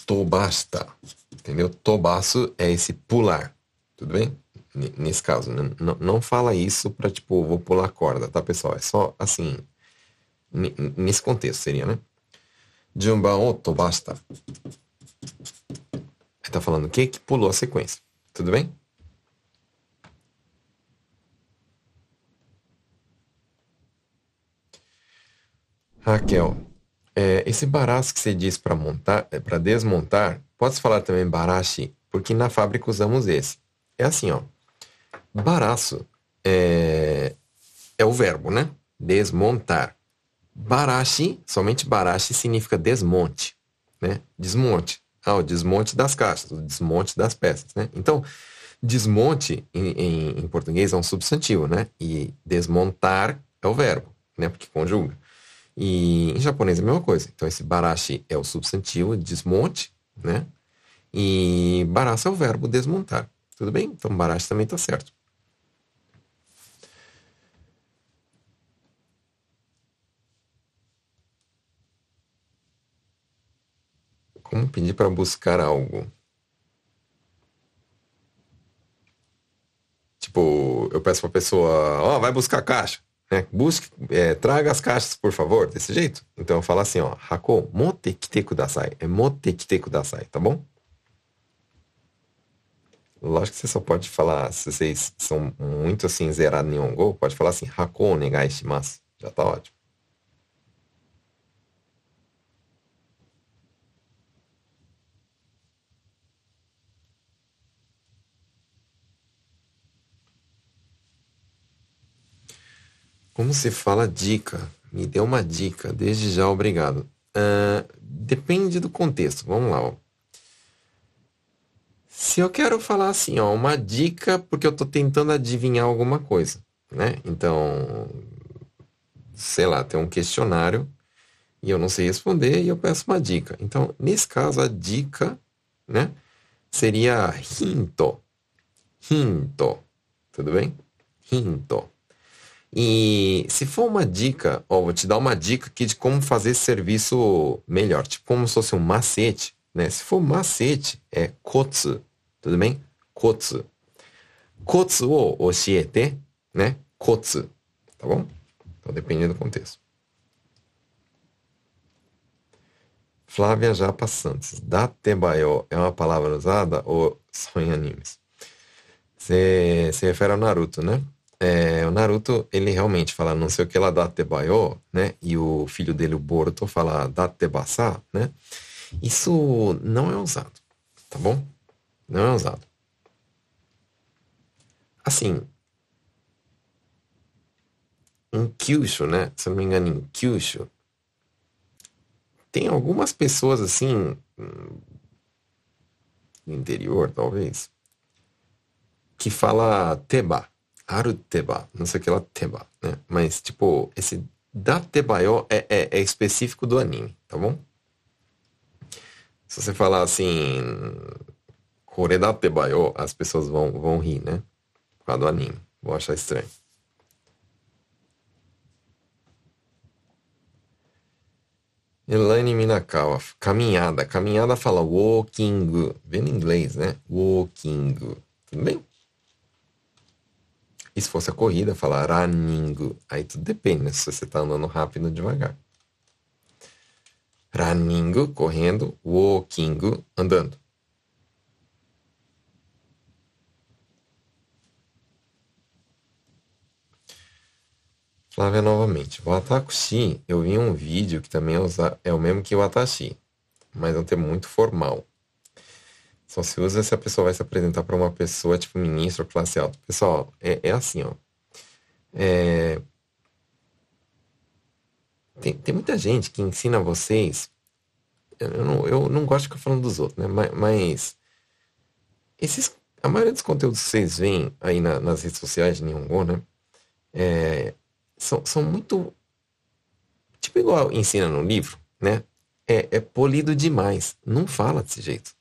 tobasta. Entendeu? Tobaço é esse pular. Tudo bem? N nesse caso, né? Não fala isso pra, tipo, vou pular corda, tá, pessoal? É só, assim, nesse contexto seria, né? Jumba tobasta. Ele tá falando o que? Que pulou a sequência. Tudo bem? Raquel, é, esse baraço que você diz para montar, é, para desmontar, pode falar também barashi, porque na fábrica usamos esse. É assim, ó. Baraço é, é o verbo, né? Desmontar. Barashi, somente Barashi significa desmonte, né? Desmonte. Ah, o desmonte das caixas, o desmonte das peças, né? Então, desmonte em, em, em português é um substantivo, né? E desmontar é o verbo, né? Porque conjuga. E em japonês é a mesma coisa. Então, esse barashi é o substantivo, desmonte, né? E barashi é o verbo desmontar. Tudo bem? Então, barashi também está certo. Como pedir para buscar algo? Tipo, eu peço para a pessoa, ó, oh, vai buscar a caixa. Né? Busque, é, traga as caixas, por favor, desse jeito. Então eu falo assim, ó, Hako, mote kite kudasai. É mote kite kudasai, tá bom? Lógico que você só pode falar, se vocês são muito assim, zerados em Hongo, pode falar assim, Hako onegai shimasu. Já tá ótimo. Como se fala dica? Me dê uma dica. Desde já, obrigado. Uh, depende do contexto. Vamos lá. Ó. Se eu quero falar assim, ó, uma dica porque eu estou tentando adivinhar alguma coisa, né? Então, sei lá, tem um questionário e eu não sei responder e eu peço uma dica. Então, nesse caso, a dica, né, seria hinto. Hinto. Tudo bem? Hinto. E se for uma dica, ó, vou te dar uma dica aqui de como fazer esse serviço melhor, tipo como se fosse um macete, né? Se for macete, é kotsu, tudo bem? Kotsu. Kotsu o oshiete, né? Kotsu, tá bom? Então depende do contexto. Flávia Japa Santos. Datebayo é uma palavra usada ou só em animes? Você se refere ao Naruto, né? É, o Naruto, ele realmente fala não sei o que lá Datebayo, né? E o filho dele, o Boruto, fala Datebasa, né? Isso não é usado, tá bom? Não é usado. Assim, em Kyushu, né? Se eu não me engano, em Kyushu, tem algumas pessoas assim, no interior, talvez, que fala Teba aruteba, não sei o que lá, teba, né? Mas, tipo, esse datebayo é, é, é específico do anime, tá bom? Se você falar assim, koredatebayo, as pessoas vão, vão rir, né? Por causa do anime. Vão achar estranho. Elaine Minakawa, caminhada. Caminhada fala walking, vendo inglês, né? Walking. Tudo bem? E se fosse a corrida, falar running. Aí tudo depende, né? Se você está andando rápido ou devagar. Running, correndo. Walking, andando. Flávia novamente. O Atakushi, eu vi um vídeo que também é, é o mesmo que o Atashi, mas é um termo muito formal. Só se usa se a pessoa vai se apresentar para uma pessoa, tipo ministro classe alta. Pessoal, é, é assim, ó. É... Tem, tem muita gente que ensina vocês. Eu não, eu não gosto de ficar falando dos outros, né? Mas, mas esses, a maioria dos conteúdos que vocês veem aí na, nas redes sociais de Nihongo, né? É, são, são muito. Tipo, igual ensina no livro, né? É, é polido demais. Não fala desse jeito.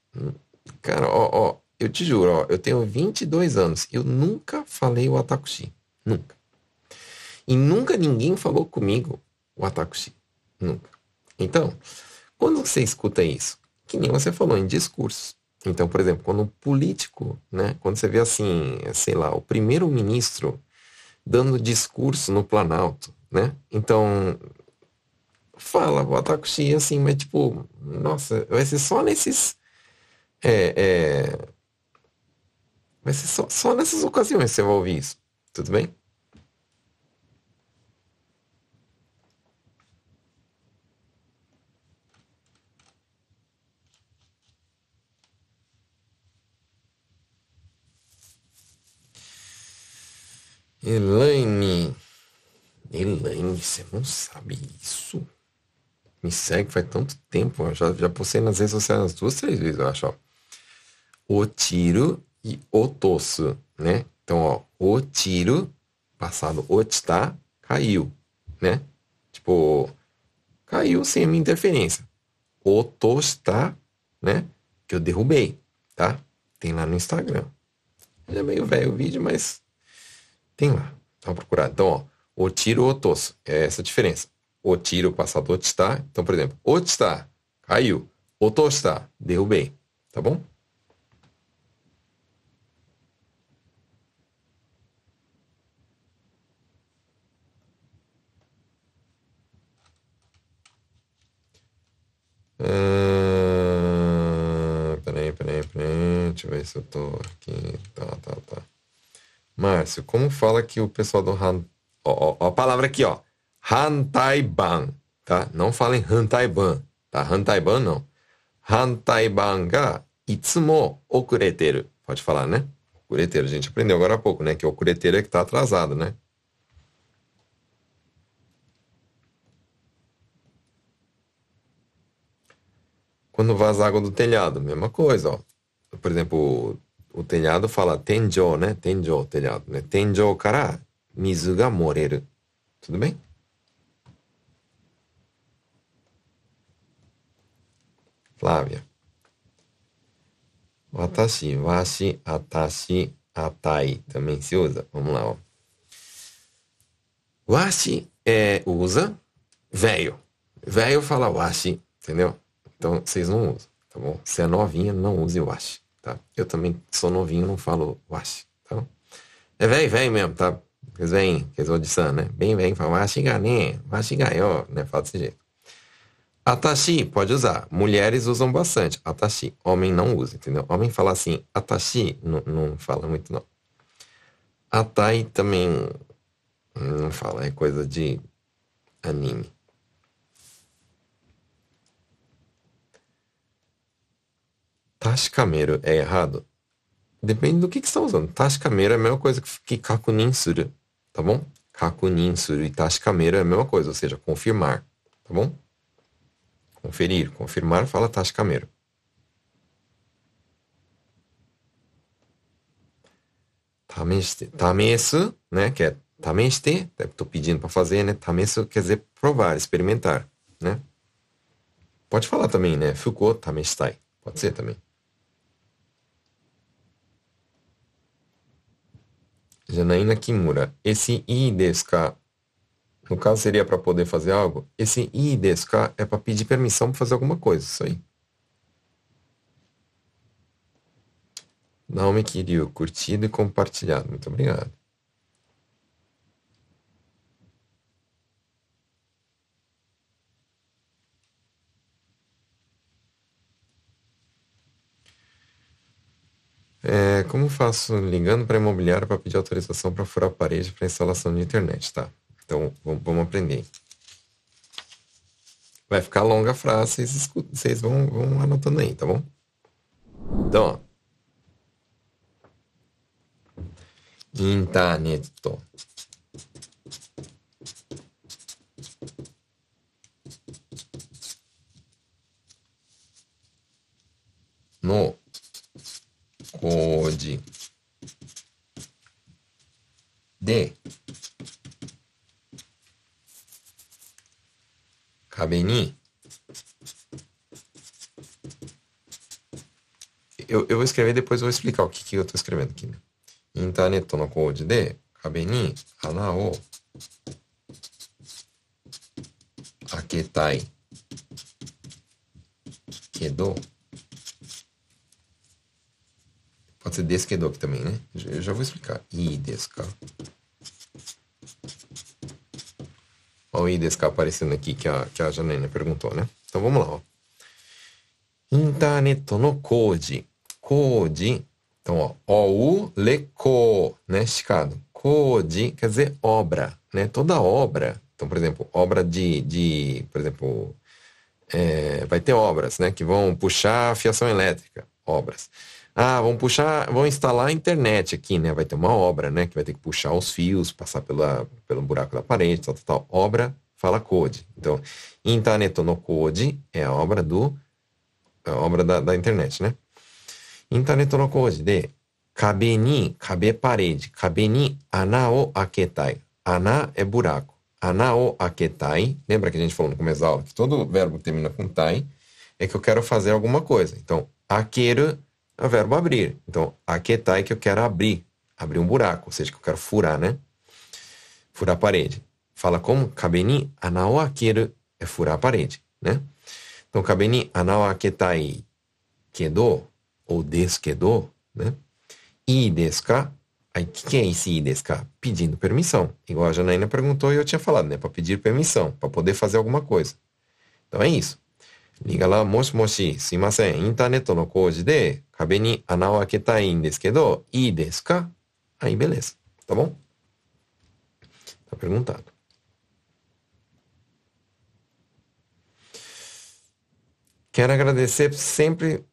Cara, ó, ó, eu te juro, ó, eu tenho 22 anos. Eu nunca falei o Atakushi. Nunca. E nunca ninguém falou comigo o Atakushi. Nunca. Então, quando você escuta isso, que nem você falou em discursos. Então, por exemplo, quando um político, né, quando você vê assim, sei lá, o primeiro-ministro dando discurso no Planalto, né? Então, fala o Atakushi assim, mas tipo, nossa, vai ser só nesses é, é... Vai ser só, só nessas ocasiões que você vai ouvir isso. Tudo bem? Elaine. Elaine, você não sabe isso? me segue faz tanto tempo. Eu já, já postei nas redes sociais umas duas, três vezes, eu acho, ó. O tiro e o tosso, né? Então, ó, o tiro, passado o está, caiu, né? Tipo, caiu sem minha interferência. O tosta, né? Que eu derrubei, tá? Tem lá no Instagram. É meio velho o vídeo, mas tem lá. Dá uma procurada. Então, ó, o tiro o tosso. É essa a diferença. O tiro passado o está. Então, por exemplo, o está, caiu. O tosta, derrubei. Tá bom? Ah, peraí, peraí, peraí. Deixa eu ver se eu tô aqui. Tá, tá, tá. Márcio, como fala que o pessoal do Han... Ó, ó, ó a palavra aqui, ó. Hantaiban, tá? Não fala em Hantaiban, tá? Hantaiban não. Hantaiban ga itsumo okureteru. Pode falar, né? Okureteru, a gente aprendeu agora há pouco, né? Que okureteru é que tá atrasado, né? Quando vaza água do telhado, mesma coisa, ó. Por exemplo, o, o telhado fala tenjo, né? Tenjo, telhado, né? Tenjo kara mizu ga moreru. Tudo bem? Flávia. Watashi, washi, atashi, atai. Também se usa. Vamos lá, ó. Washi é, usa velho. Velho fala washi, entendeu? Então, vocês não usam, tá bom? Se é novinha, não use washi, tá? Eu também sou novinho, não falo washi, tá bom? É velho, velho mesmo, tá? Eles vêm, eles san, né? Bem velho, fala washi ga ne, washi ga yo, né? Fala desse jeito. Atashi, pode usar. Mulheres usam bastante. Atashi. Homem não usa, entendeu? Homem fala assim, atashi, não, não fala muito, não. Atai também não fala, é coisa de anime. Tashikameru é errado? Depende do que, que você está usando. Tashikameru é a mesma coisa que kakunin suru, tá bom? Kakunin suru e tashikameru é a mesma coisa, ou seja, confirmar, tá bom? Conferir, confirmar, fala Tashikameru. Tameste. Tamesu, né, que é tameste, estou pedindo para fazer, né? Tamesu quer dizer provar, experimentar, né? Pode falar também, né? Foucault tamestai. Pode ser também. Janaína Kimura. Esse i desu no caso, seria para poder fazer algo. Esse i é para pedir permissão para fazer alguma coisa, isso aí. Naomi Kiryu, curtido e compartilhado. Muito obrigado. É, como faço ligando para imobiliário para pedir autorização para furar a parede para instalação de internet, tá? Então, vamos aprender. Vai ficar longa a frase, vocês, escutam, vocês vão, vão anotando aí, tá bom? Então, ó. Internet. No code de 壁に eu, eu vou escrever depois eu vou explicar o que, que eu estou escrevendo aqui. Né? インターネットの工事で壁に穴を開けたいけど pode ser aqui também, né? Eu já vou explicar. I desse Olha o IDSK aparecendo aqui que a, que a Janaína perguntou, né? Então vamos lá, ó. Internet no code. Code. Então, ó, o leco, né? Esticado. Code quer dizer obra, né? Toda obra. Então, por exemplo, obra de, de por exemplo, é, vai ter obras, né? Que vão puxar a fiação elétrica. Obras. Ah, vão puxar, vão instalar a internet aqui, né? Vai ter uma obra, né? Que vai ter que puxar os fios, passar pela, pelo buraco da parede, tal, tal, tal. Obra fala code. Então, Intaneto no Code é a obra do a obra da, da internet, né? Intaneto no Code de Kabe ni, kabe parede, kabe ni ana o aketai. Ana é buraco. Ana o aketai. Lembra que a gente falou no começo da aula que todo verbo termina com tai é que eu quero fazer alguma coisa. Então, akeru é verbo abrir. Então, aketai é que eu quero abrir. Abrir um buraco, ou seja, que eu quero furar, né? Furar a parede. Fala como? Kabeni anao akeru é furar a parede, né? Então, kabeni anao aketai kedo, ou deskedo, né? I desu ka? Aí, o que, que é esse i? Pedindo permissão. Igual a Janaína perguntou e eu tinha falado, né? Para pedir permissão, para poder fazer alguma coisa. Então, é isso. Liga lá, moshi moshi, sumimasen, internet no koji de kabe ni ana o aketai n desu kedo, ii desu ka? Aí, beleza. Tá bom? Tá perguntado. Quero agradecer sempre,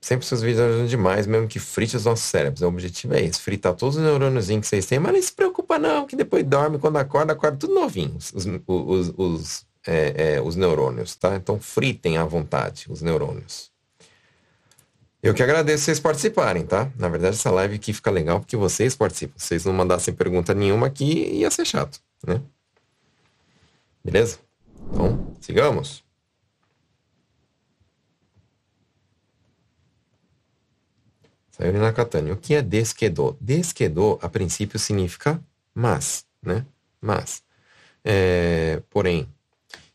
sempre seus vídeos ajudam demais, mesmo que frite os nossos cérebros. O objetivo é esse, fritar todos os neurônios que vocês têm, mas não se preocupa não, que depois dorme, quando acorda, acorda tudo novinho, os, os, os, é, é, os neurônios, tá? Então fritem à vontade os neurônios. Eu que agradeço vocês participarem, tá? Na verdade, essa live aqui fica legal porque vocês participam. Vocês não mandassem pergunta nenhuma aqui, ia ser chato, né? Beleza? Então, sigamos. Sayuri Nakatani. O que é desquedou? Desquedou, a princípio, significa mas, né? Mas. É, porém,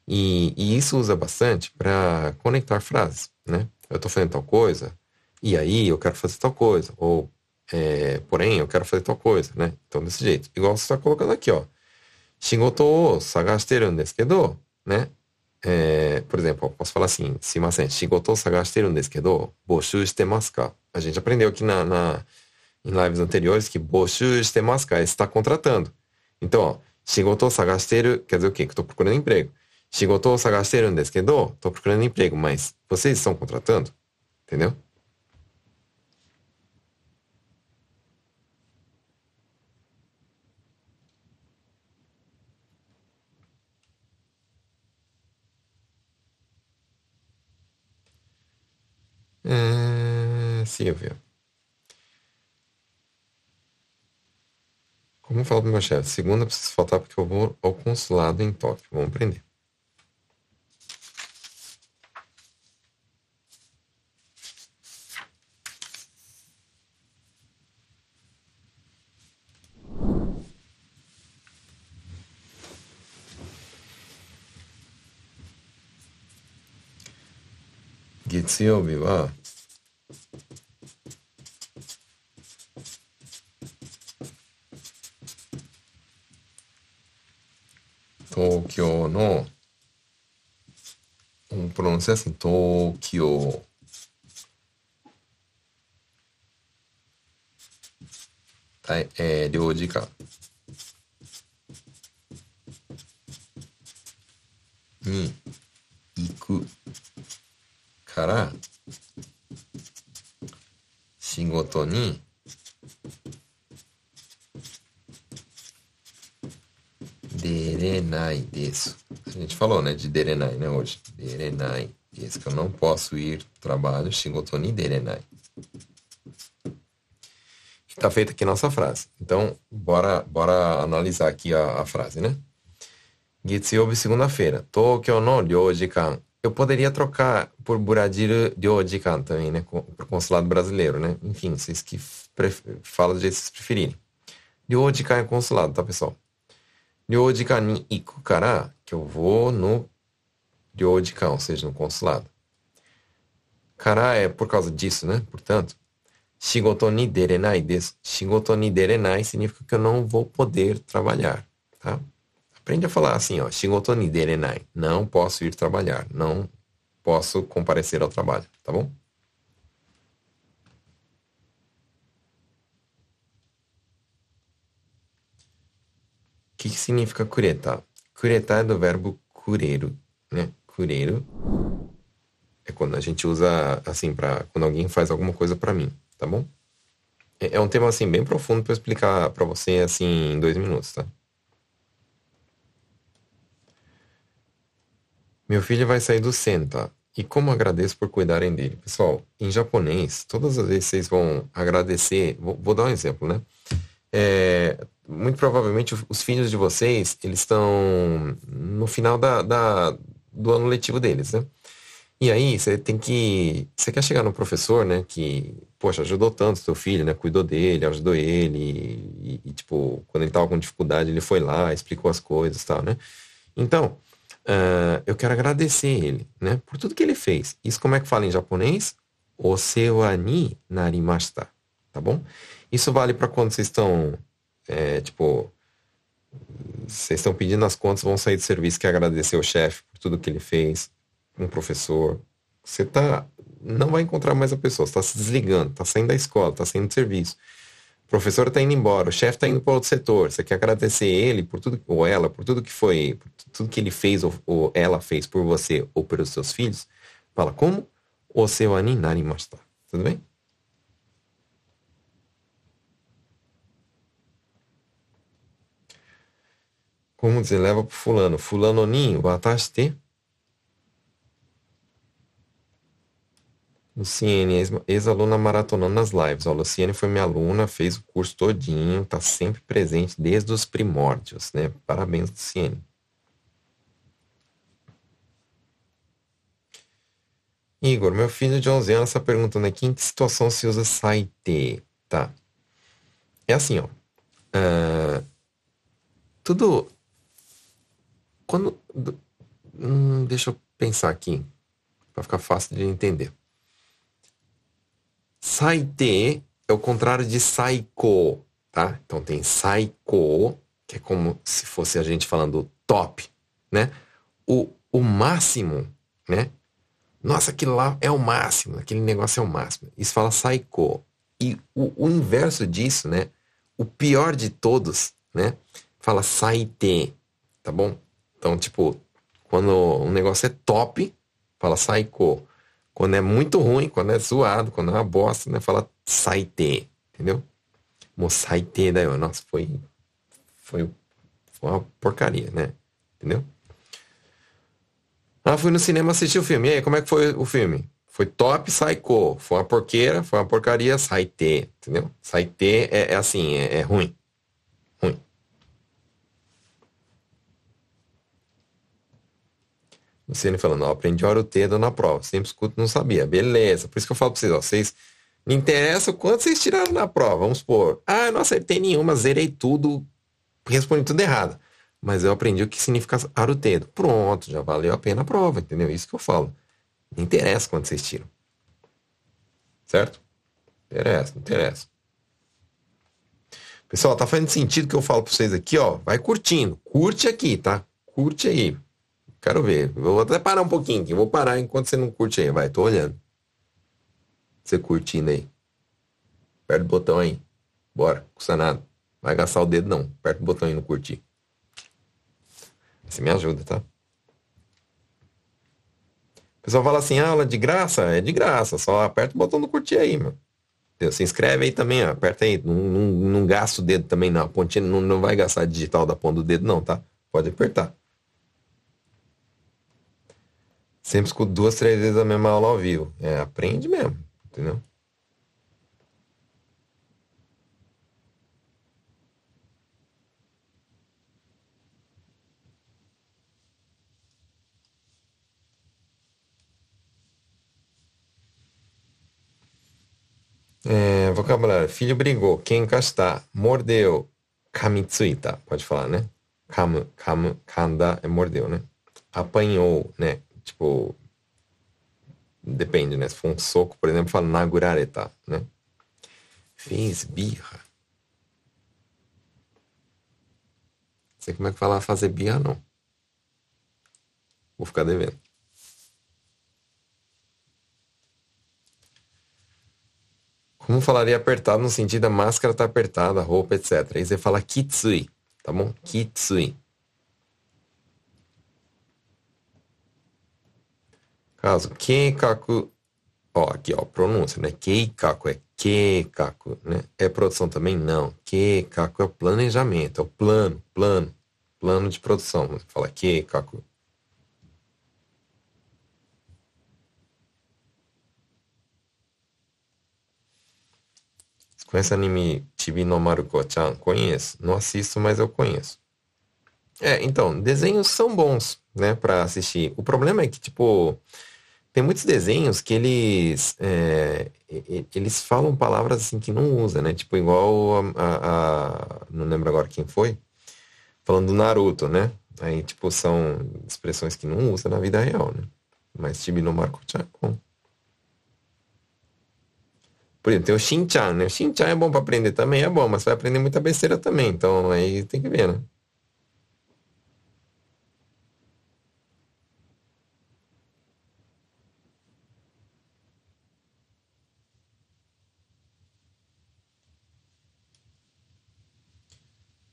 e, e, isso usa bastante para conectar frases, né? Eu estou fazendo tal coisa, e aí eu quero fazer tal coisa. Ou, é, porém, eu quero fazer tal coisa, né? Então, desse jeito. Igual você está colocando aqui, ó. Shigoto o sagasteru desu kedo, né? É, por exemplo, eu posso falar assim, simasen, shigoto sagasteru desu kedo, boshu shitemasu ka? A gente aprendeu aqui na, na, em lives anteriores que boshu shitemasu ka é está contratando. Então, ó, shigoto sagasteru quer dizer o quê? Que estou procurando emprego. Shigoto sagasteru desu kedo, estou procurando emprego, mas vocês estão contratando? Entendeu? É, Silvia. Como falo pro meu chefe? Segunda preciso faltar porque eu vou ao consulado em Tóquio. Vamos 曜日は、東京の、オンプロンセス、東京、はい、えー、領事館。から仕事に出れないです。A gente falou, né, de derenai, né, hoje. Derenai. Esse que eu não posso ir trabalho, shigoto ni derenai. Está feita aqui nossa frase. Então, bora, bora analisar aqui a, a frase, né? Getsuyobi, segunda-feira. Tokyo no ryojikan. eu poderia trocar por Buradir de Odikan também, né? Por consulado brasileiro, né? Enfim, vocês que falam do jeito que vocês preferirem. De Odikan é consulado, tá, pessoal? De Odican e ikukará, que eu vou no de Odican, ou seja, no consulado. Kará é por causa disso, né? Portanto, shigoto ni derenai desu. Shigoto derenai significa que eu não vou poder trabalhar, tá? Aprende a falar assim, ó. Shigoto derenai. Não posso ir trabalhar. Não posso comparecer ao trabalho, tá bom? que, que significa cureta? Cureta é do verbo cureiro, né? Cureiro é quando a gente usa assim para quando alguém faz alguma coisa para mim, tá bom? É, é um tema assim bem profundo para explicar para você assim em dois minutos, tá? Meu filho vai sair do Senta. E como agradeço por cuidarem dele. Pessoal, em japonês, todas as vezes vocês vão agradecer. Vou, vou dar um exemplo, né? É, muito provavelmente os filhos de vocês, eles estão no final da, da, do ano letivo deles, né? E aí você tem que. Você quer chegar no professor, né? Que, poxa, ajudou tanto seu filho, né? Cuidou dele, ajudou ele. E, e, tipo, quando ele tava com dificuldade, ele foi lá, explicou as coisas e tal, né? Então, uh, eu quero agradecer ele, né? Por tudo que ele fez. Isso como é que fala em japonês? Osewa ni narimashita. Tá bom? Isso vale para quando vocês estão, é, tipo, vocês estão pedindo as contas, vão sair do serviço, quer agradecer o chefe por tudo que ele fez, um professor. Você tá, não vai encontrar mais a pessoa, está se desligando, está saindo da escola, está saindo do serviço. Professor está indo embora, o chefe está indo para outro setor. Você quer agradecer ele por tudo, ou ela, por tudo que foi, por tudo que ele fez ou, ou ela fez por você ou pelos seus filhos. Fala, como? O seu aninari masta. Tudo bem? Como dizer, leva pro fulano. Fulano Ninho, wataste. Luciene, ex-aluna maratonando nas lives. Ó, Luciene foi minha aluna, fez o curso todinho, tá sempre presente desde os primórdios, né? Parabéns, Luciene. Igor, meu filho de 11 anos está perguntando aqui em que situação se usa saite, tá? É assim, ó. Uh, tudo, quando. Hum, deixa eu pensar aqui, para ficar fácil de entender. Saite é o contrário de saiko, tá? Então tem saiko, que é como se fosse a gente falando top, né? O, o máximo, né? Nossa, aquilo lá é o máximo, aquele negócio é o máximo. Isso fala saiko. E o, o inverso disso, né? O pior de todos, né? Fala saite, tá bom? Então, tipo, quando um negócio é top, fala saiko. Quando é muito ruim, quando é zoado, quando é uma bosta, né? Fala saite, entendeu? Mo saite daí, nossa, foi, foi, foi uma porcaria, né? Entendeu? Ah, fui no cinema assistir o filme. E aí, como é que foi o filme? Foi top, saiko. Foi uma porqueira, foi uma porcaria, saite, entendeu? Saite é, é assim, é, é ruim. Luciane falando, ó, aprendi hora o dedo na prova. Sempre escuto, não sabia. Beleza. Por isso que eu falo pra vocês, ó, vocês. Me interessa o quanto vocês tiraram na prova. Vamos supor. Ah, não acertei nenhuma, zerei tudo, respondi tudo errado. Mas eu aprendi o que significa arutedo. Pronto, já valeu a pena a prova, entendeu? Isso que eu falo. Não interessa quanto vocês tiram. Certo? Interessa, não interessa. Pessoal, tá fazendo sentido que eu falo pra vocês aqui, ó. Vai curtindo. Curte aqui, tá? Curte aí. Quero ver. Vou até parar um pouquinho aqui. Vou parar enquanto você não curte aí. Vai, tô olhando. Você curtindo aí. Aperta o botão aí. Bora, custa nada. Vai gastar o dedo não. Aperta o botão aí no curtir. Você me ajuda, tá? O pessoal fala assim, aula de graça? É de graça. Só aperta o botão do curtir aí, mano. Se inscreve aí também, ó. Aperta aí. Não, não, não gasta o dedo também, não. A pontinha não, não vai gastar digital da ponta do dedo, não, tá? Pode apertar. Sempre escuto duas, três vezes a mesma aula ao vivo. É, aprende mesmo, entendeu? É, vocabulário. Filho brigou. Quem está? Mordeu. Kamitsuita. Pode falar, né? Kam, kam, kanda é mordeu, né? Apanhou, né? Tipo, depende, né? Se for um soco, por exemplo, fala nagurareta, né? Fez birra. Não sei como é que fala fazer birra, não. Vou ficar devendo. Como falaria apertado no sentido da máscara tá apertada, roupa, etc. Aí você fala kitsui, tá bom? Kitsui. caso, keikaku, ó, aqui ó, pronúncia, né? Keikaku é keikaku, né? É produção também? Não. Keikaku é planejamento, é o plano, plano, plano de produção. Você fala keikaku. Conhece anime Chibi no Maruko-chan? Conheço. Não assisto, mas eu conheço. É, então, desenhos são bons, né, para assistir. O problema é que, tipo, tem muitos desenhos que eles é, eles falam palavras assim que não usa, né? Tipo, igual a, a, a, Não lembro agora quem foi. Falando do Naruto, né? Aí, tipo, são expressões que não usa na vida real, né? Mas Chibi no Maruko-chan é bom. Por exemplo, tem o Shin-chan, né? O Shin-chan é bom para aprender também, é bom, mas vai aprender muita besteira também. Então aí tem que ver, né?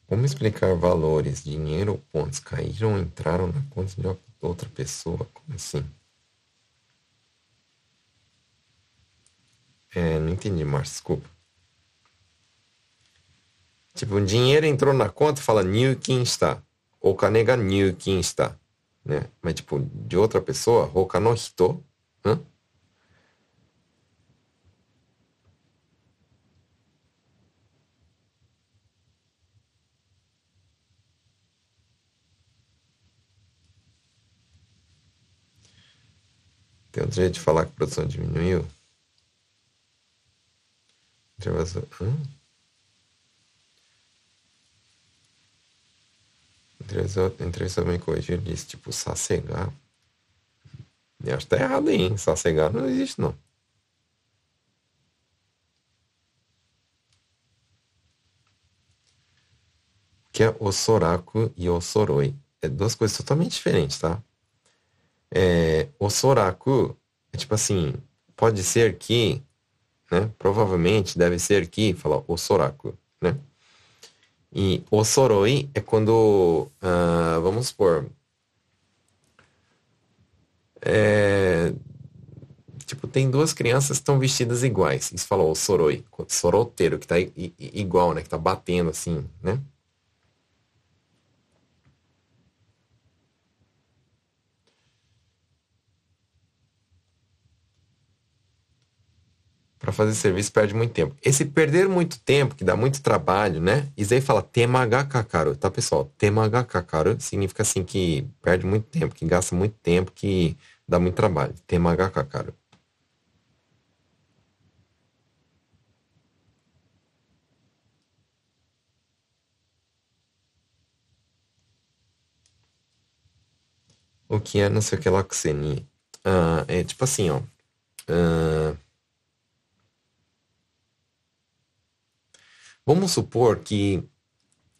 Como explicar valores, dinheiro ou pontos caíram ou entraram na conta de outra pessoa? Como assim? É, não entendi, Márcio, desculpa. Tipo, o dinheiro entrou na conta, fala new quem está. Ou canega new quem está. Né? Mas, tipo, de outra pessoa, hoka no hito. Hã? Tem outro jeito de falar que a produção diminuiu? Entrevista. Hã? Entrevista me corrigiu disse, tipo, sassegar. Eu acho que tá errado aí, hein? Sassegar não existe, não. Que é o soraku e o soroi. É duas coisas totalmente diferentes, tá? É, o soraku é tipo assim, pode ser que né? Provavelmente deve ser que, fala o soraku, né? E o soroi é quando, uh, vamos supor, é, tipo, tem duas crianças que estão vestidas iguais. Isso fala o soroi, soroteiro, que tá igual, né? Que tá batendo assim, né? Para fazer serviço perde muito tempo. Esse perder muito tempo, que dá muito trabalho, né? Isso aí fala temagakakaru, tá, pessoal? Temagakakaru significa assim que perde muito tempo, que gasta muito tempo, que dá muito trabalho. Temagakakaru. O que é não sei o que lá com Ah, é tipo assim, ó. Ah, Vamos supor que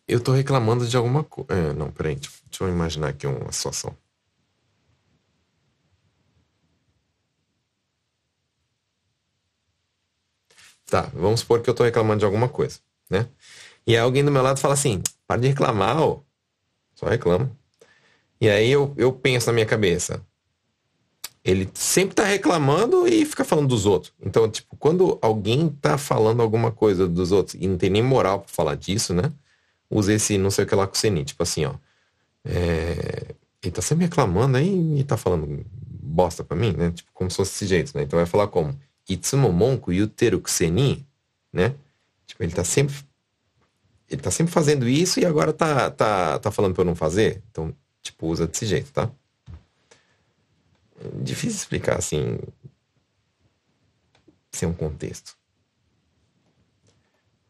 eu estou reclamando de alguma coisa. É, não, peraí, deixa eu imaginar aqui uma situação. Tá, vamos supor que eu estou reclamando de alguma coisa, né? E aí alguém do meu lado fala assim, para de reclamar, ó. Só reclama. E aí eu, eu penso na minha cabeça, ele sempre tá reclamando e fica falando dos outros. Então, tipo, quando alguém tá falando alguma coisa dos outros e não tem nem moral para falar disso, né? Usa esse não sei o que lá com o Seni. Tipo assim, ó. É... Ele tá sempre reclamando aí e tá falando bosta pra mim, né? Tipo, como se fosse desse jeito, né? Então vai falar como? Itsumo monku yuteru kuseni, né? Tipo, ele tá sempre... Ele tá sempre fazendo isso e agora tá, tá, tá falando pra eu não fazer. Então, tipo, usa desse jeito, tá? Difícil explicar assim, sem um contexto.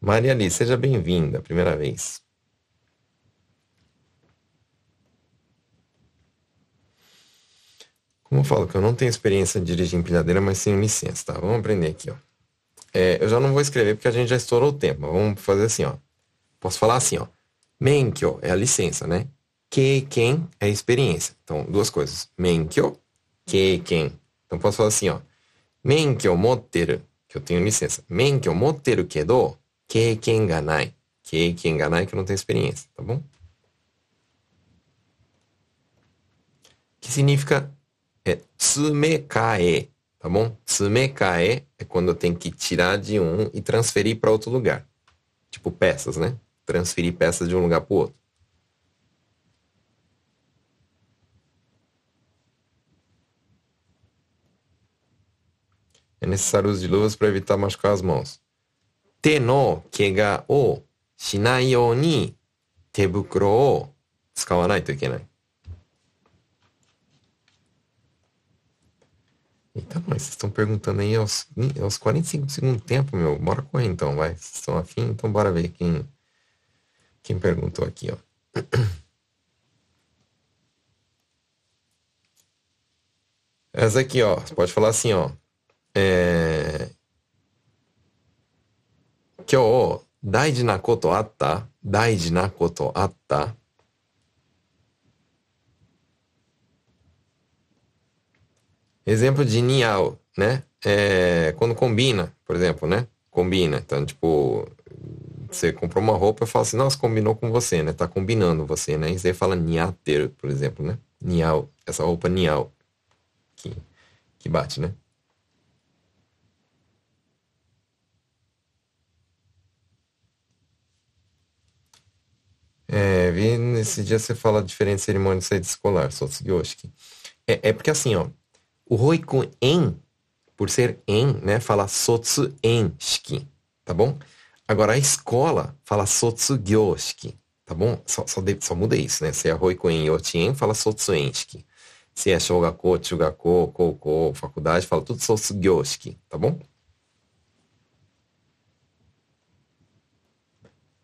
Maria Alice, seja bem-vinda, primeira vez. Como eu falo que eu não tenho experiência de dirigir empilhadeira, mas tenho licença, tá? Vamos aprender aqui, ó. É, eu já não vou escrever porque a gente já estourou o tempo, mas vamos fazer assim, ó. Posso falar assim, ó. Menkyo é a licença, né? Keiken é a experiência. Então, duas coisas. Menkyo Keiken. Então posso falar assim, ó. Menkyo motteru, que eu tenho licença. Menkyo motteru kedo, keiken ga nai. Keiken ga nai, que eu não tenho experiência, tá bom? Que significa é tsumekae, tá bom? Tsumekae é quando eu tenho que tirar de um e transferir para outro lugar. Tipo peças, né? Transferir peças de um lugar para o outro. É necessário o uso de luvas para evitar machucar as mãos. Te no kega o shinai you ni tebukuro o tsukawanai to ikenai. Então, vocês estão perguntando aí aos, aos 45 do segundo tempo, meu. Bora correr então, vai. Vocês estão afim? Então bora ver quem, quem perguntou aqui, ó. *clears throat* Essa aqui, ó. Você pode falar assim, ó. É... 今日大事なことあった大事なことあった Exemplo de nial, né? É, quando combina, por exemplo, né? Combina. Então, tipo, você comprou uma roupa e fala assim, nossa, combinou com você, né? Tá combinando você, né? E você fala niater, por exemplo, né? Nial, essa roupa nial. Que, que bate, né? É, vi nesse dia você fala diferente cerimônia de saída escolar, Sotsugoshiki. É, é porque assim, ó, o roi com en, por ser en, né, fala sotsu en shiki, tá bom? Agora a escola fala sotsu gyoshiki, tá bom? Só, só, de, só muda isso, né? Se é roi com en yotien, fala sotsu en shiki. Se é shogako, chugako, kouko, faculdade, fala tudo sotsu gyoshiki, tá bom?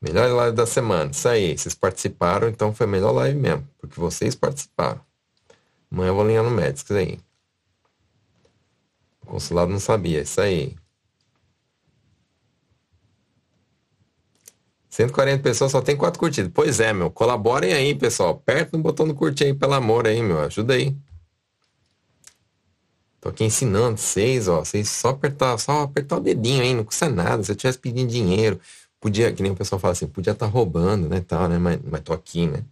Melhor live da semana. Isso aí. Vocês participaram, então foi a melhor live mesmo. Porque vocês participaram. Amanhã eu vou alinhar no Médicos aí. O consulado não sabia. Isso aí. 140 pessoas, só tem quatro curtidas. Pois é, meu. Colaborem aí, pessoal. Aperta no botão do curtir aí, pelo amor aí, meu. Ajuda aí. Tô aqui ensinando vocês, ó. Vocês só apertar, só apertar o dedinho aí, não custa nada. Se eu tivesse pedindo dinheiro, podia, que nem o pessoal fala assim, podia estar tá roubando, né, tal, né, mas, mas tô aqui, né.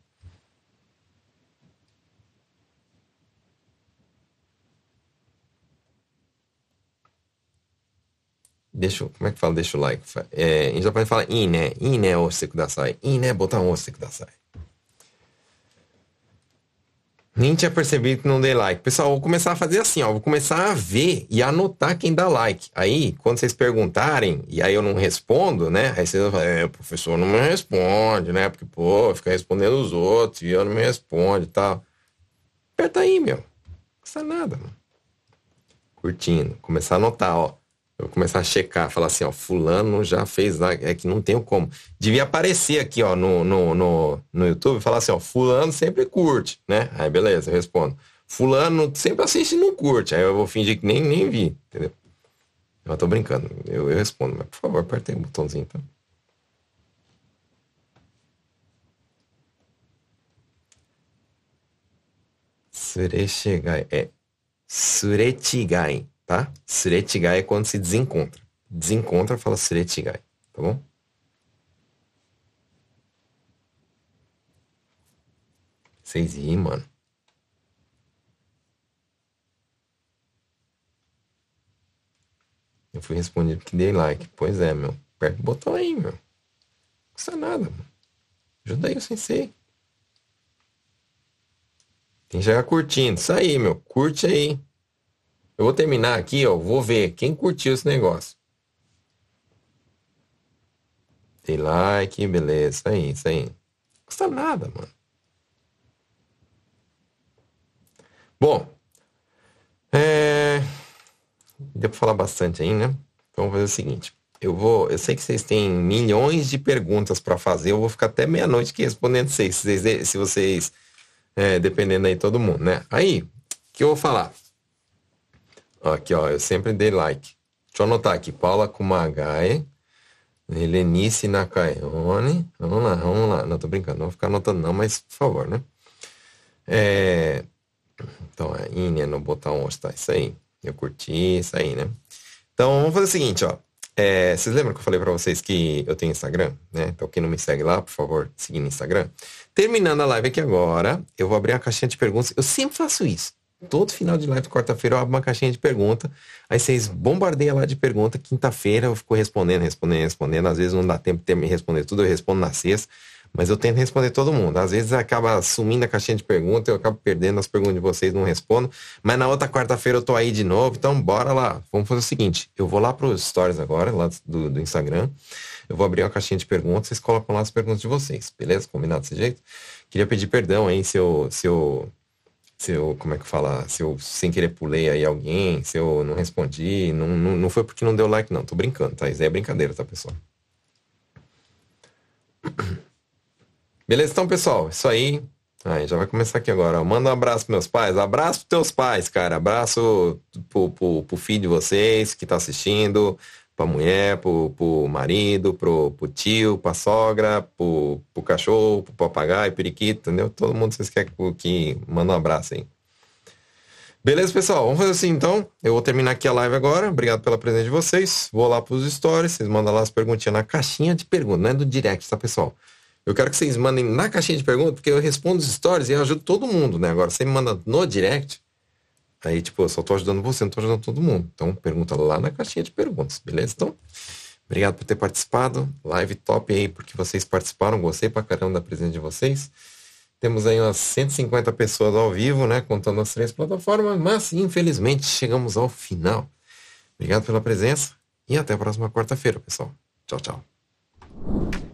Deixa, como é que fala deixa o like? É, em japonês fala ine, ine oshite kudasai. Ine, botar um oshite kudasai. Nem tinha percebido que não dei like. Pessoal, vou começar a fazer assim, ó. Vou começar a ver e anotar quem dá like. Aí, quando vocês perguntarem, e aí eu não respondo, né? Aí vocês vão falar, é, o professor não me responde, né? Porque, pô, fica respondendo os outros e eu não me responde e tal. Aperta aí, meu. Não custa nada, mano. Curtindo. Começar a anotar, ó. Eu começar a checar, falar assim, ó, fulano já fez lá, é que não tem como. Devia aparecer aqui, ó, no, no, no, no YouTube, falar assim, ó, fulano sempre curte, né? Aí beleza, eu respondo. Fulano sempre assiste e não curte. Aí eu vou fingir que nem, nem vi, entendeu? Eu tô brincando, eu, eu respondo, mas por favor, apertei o botãozinho, tá? Surechigai, é Surechigai tá? Suretigai é quando se desencontra. Desencontra, fala suretigai, tá bom? Vocês ri, mano. Eu fui respondido que dei like. Pois é, meu. Aperta o botão aí, meu. Não custa nada, mano. Ajuda aí o sensei. Tem que chegar curtindo. Isso aí, meu. Curte aí. Eu vou terminar aqui, ó. Vou ver quem curtiu esse negócio. Tem like, beleza. Isso aí, isso aí. Não custa nada, mano. Bom. É... Deu pra falar bastante aí, né? Então, vamos fazer o seguinte. Eu vou. Eu sei que vocês têm milhões de perguntas para fazer. Eu vou ficar até meia-noite aqui respondendo vocês. Se vocês, se vocês é, dependendo aí todo mundo, né? Aí, o que eu vou falar? Aqui, ó, eu sempre dei like. Deixa eu anotar aqui. Paula Kumagai. Helenice Nakayone. Vamos lá, vamos lá. Não, tô brincando. Não vou ficar anotando não, mas por favor, né? É... Então, é Ine no botão tá? Isso aí. Eu curti isso aí, né? Então, vamos fazer o seguinte, ó. É, vocês lembram que eu falei para vocês que eu tenho Instagram, né? Então, quem não me segue lá, por favor, seguir no Instagram. Terminando a live aqui agora, eu vou abrir a caixinha de perguntas. Eu sempre faço isso todo final de live, quarta-feira, eu abro uma caixinha de pergunta. Aí vocês bombardeiam lá de pergunta. Quinta-feira eu fico respondendo, respondendo, respondendo. Às vezes não dá tempo de me responder tudo, eu respondo na sexta. Mas eu tento responder todo mundo. Às vezes acaba sumindo a caixinha de perguntas, eu acabo perdendo as perguntas de vocês, não respondo. Mas na outra quarta-feira eu tô aí de novo, então bora lá. Vamos fazer o seguinte: eu vou lá pros stories agora, lá do, do Instagram. Eu vou abrir uma caixinha de perguntas, vocês colocam lá as perguntas de vocês, beleza? Combinado desse jeito? Queria pedir perdão aí se eu, se eu se eu, como é que fala, se eu sem querer pulei aí alguém, se eu não respondi, não, não, não foi porque não deu like não, tô brincando, tá? Isso aí é brincadeira, tá, pessoal? *clears throat* Beleza, então, pessoal, isso aí. Aí, já vai começar aqui agora. Manda um abraço pros meus pais. Abraço pros teus pais, cara. Abraço pro, pro, pro filho de vocês que tá assistindo pra mulher, pro, pro marido, pro, pro tio, pra sogra, pro, pro cachorro, pro papagaio, periquito, entendeu? Todo mundo vocês querem que manda um abraço aí. Beleza, pessoal? Vamos fazer assim então. Eu vou terminar aqui a live agora. Obrigado pela presença de vocês. Vou lá pros stories. Vocês mandam lá as perguntinhas na caixinha de perguntas, não é do direct, tá, pessoal? Eu quero que vocês mandem na caixinha de perguntas, porque eu respondo os stories e ajudo todo mundo, né? Agora, você me manda no direct, Aí, tipo, eu só tô ajudando você, não tô ajudando todo mundo. Então, pergunta lá na caixinha de perguntas, beleza? Então, obrigado por ter participado. Live top aí, porque vocês participaram. Gostei pra caramba da presença de vocês. Temos aí umas 150 pessoas ao vivo, né? Contando as três plataformas, mas infelizmente chegamos ao final. Obrigado pela presença e até a próxima quarta-feira, pessoal. Tchau, tchau.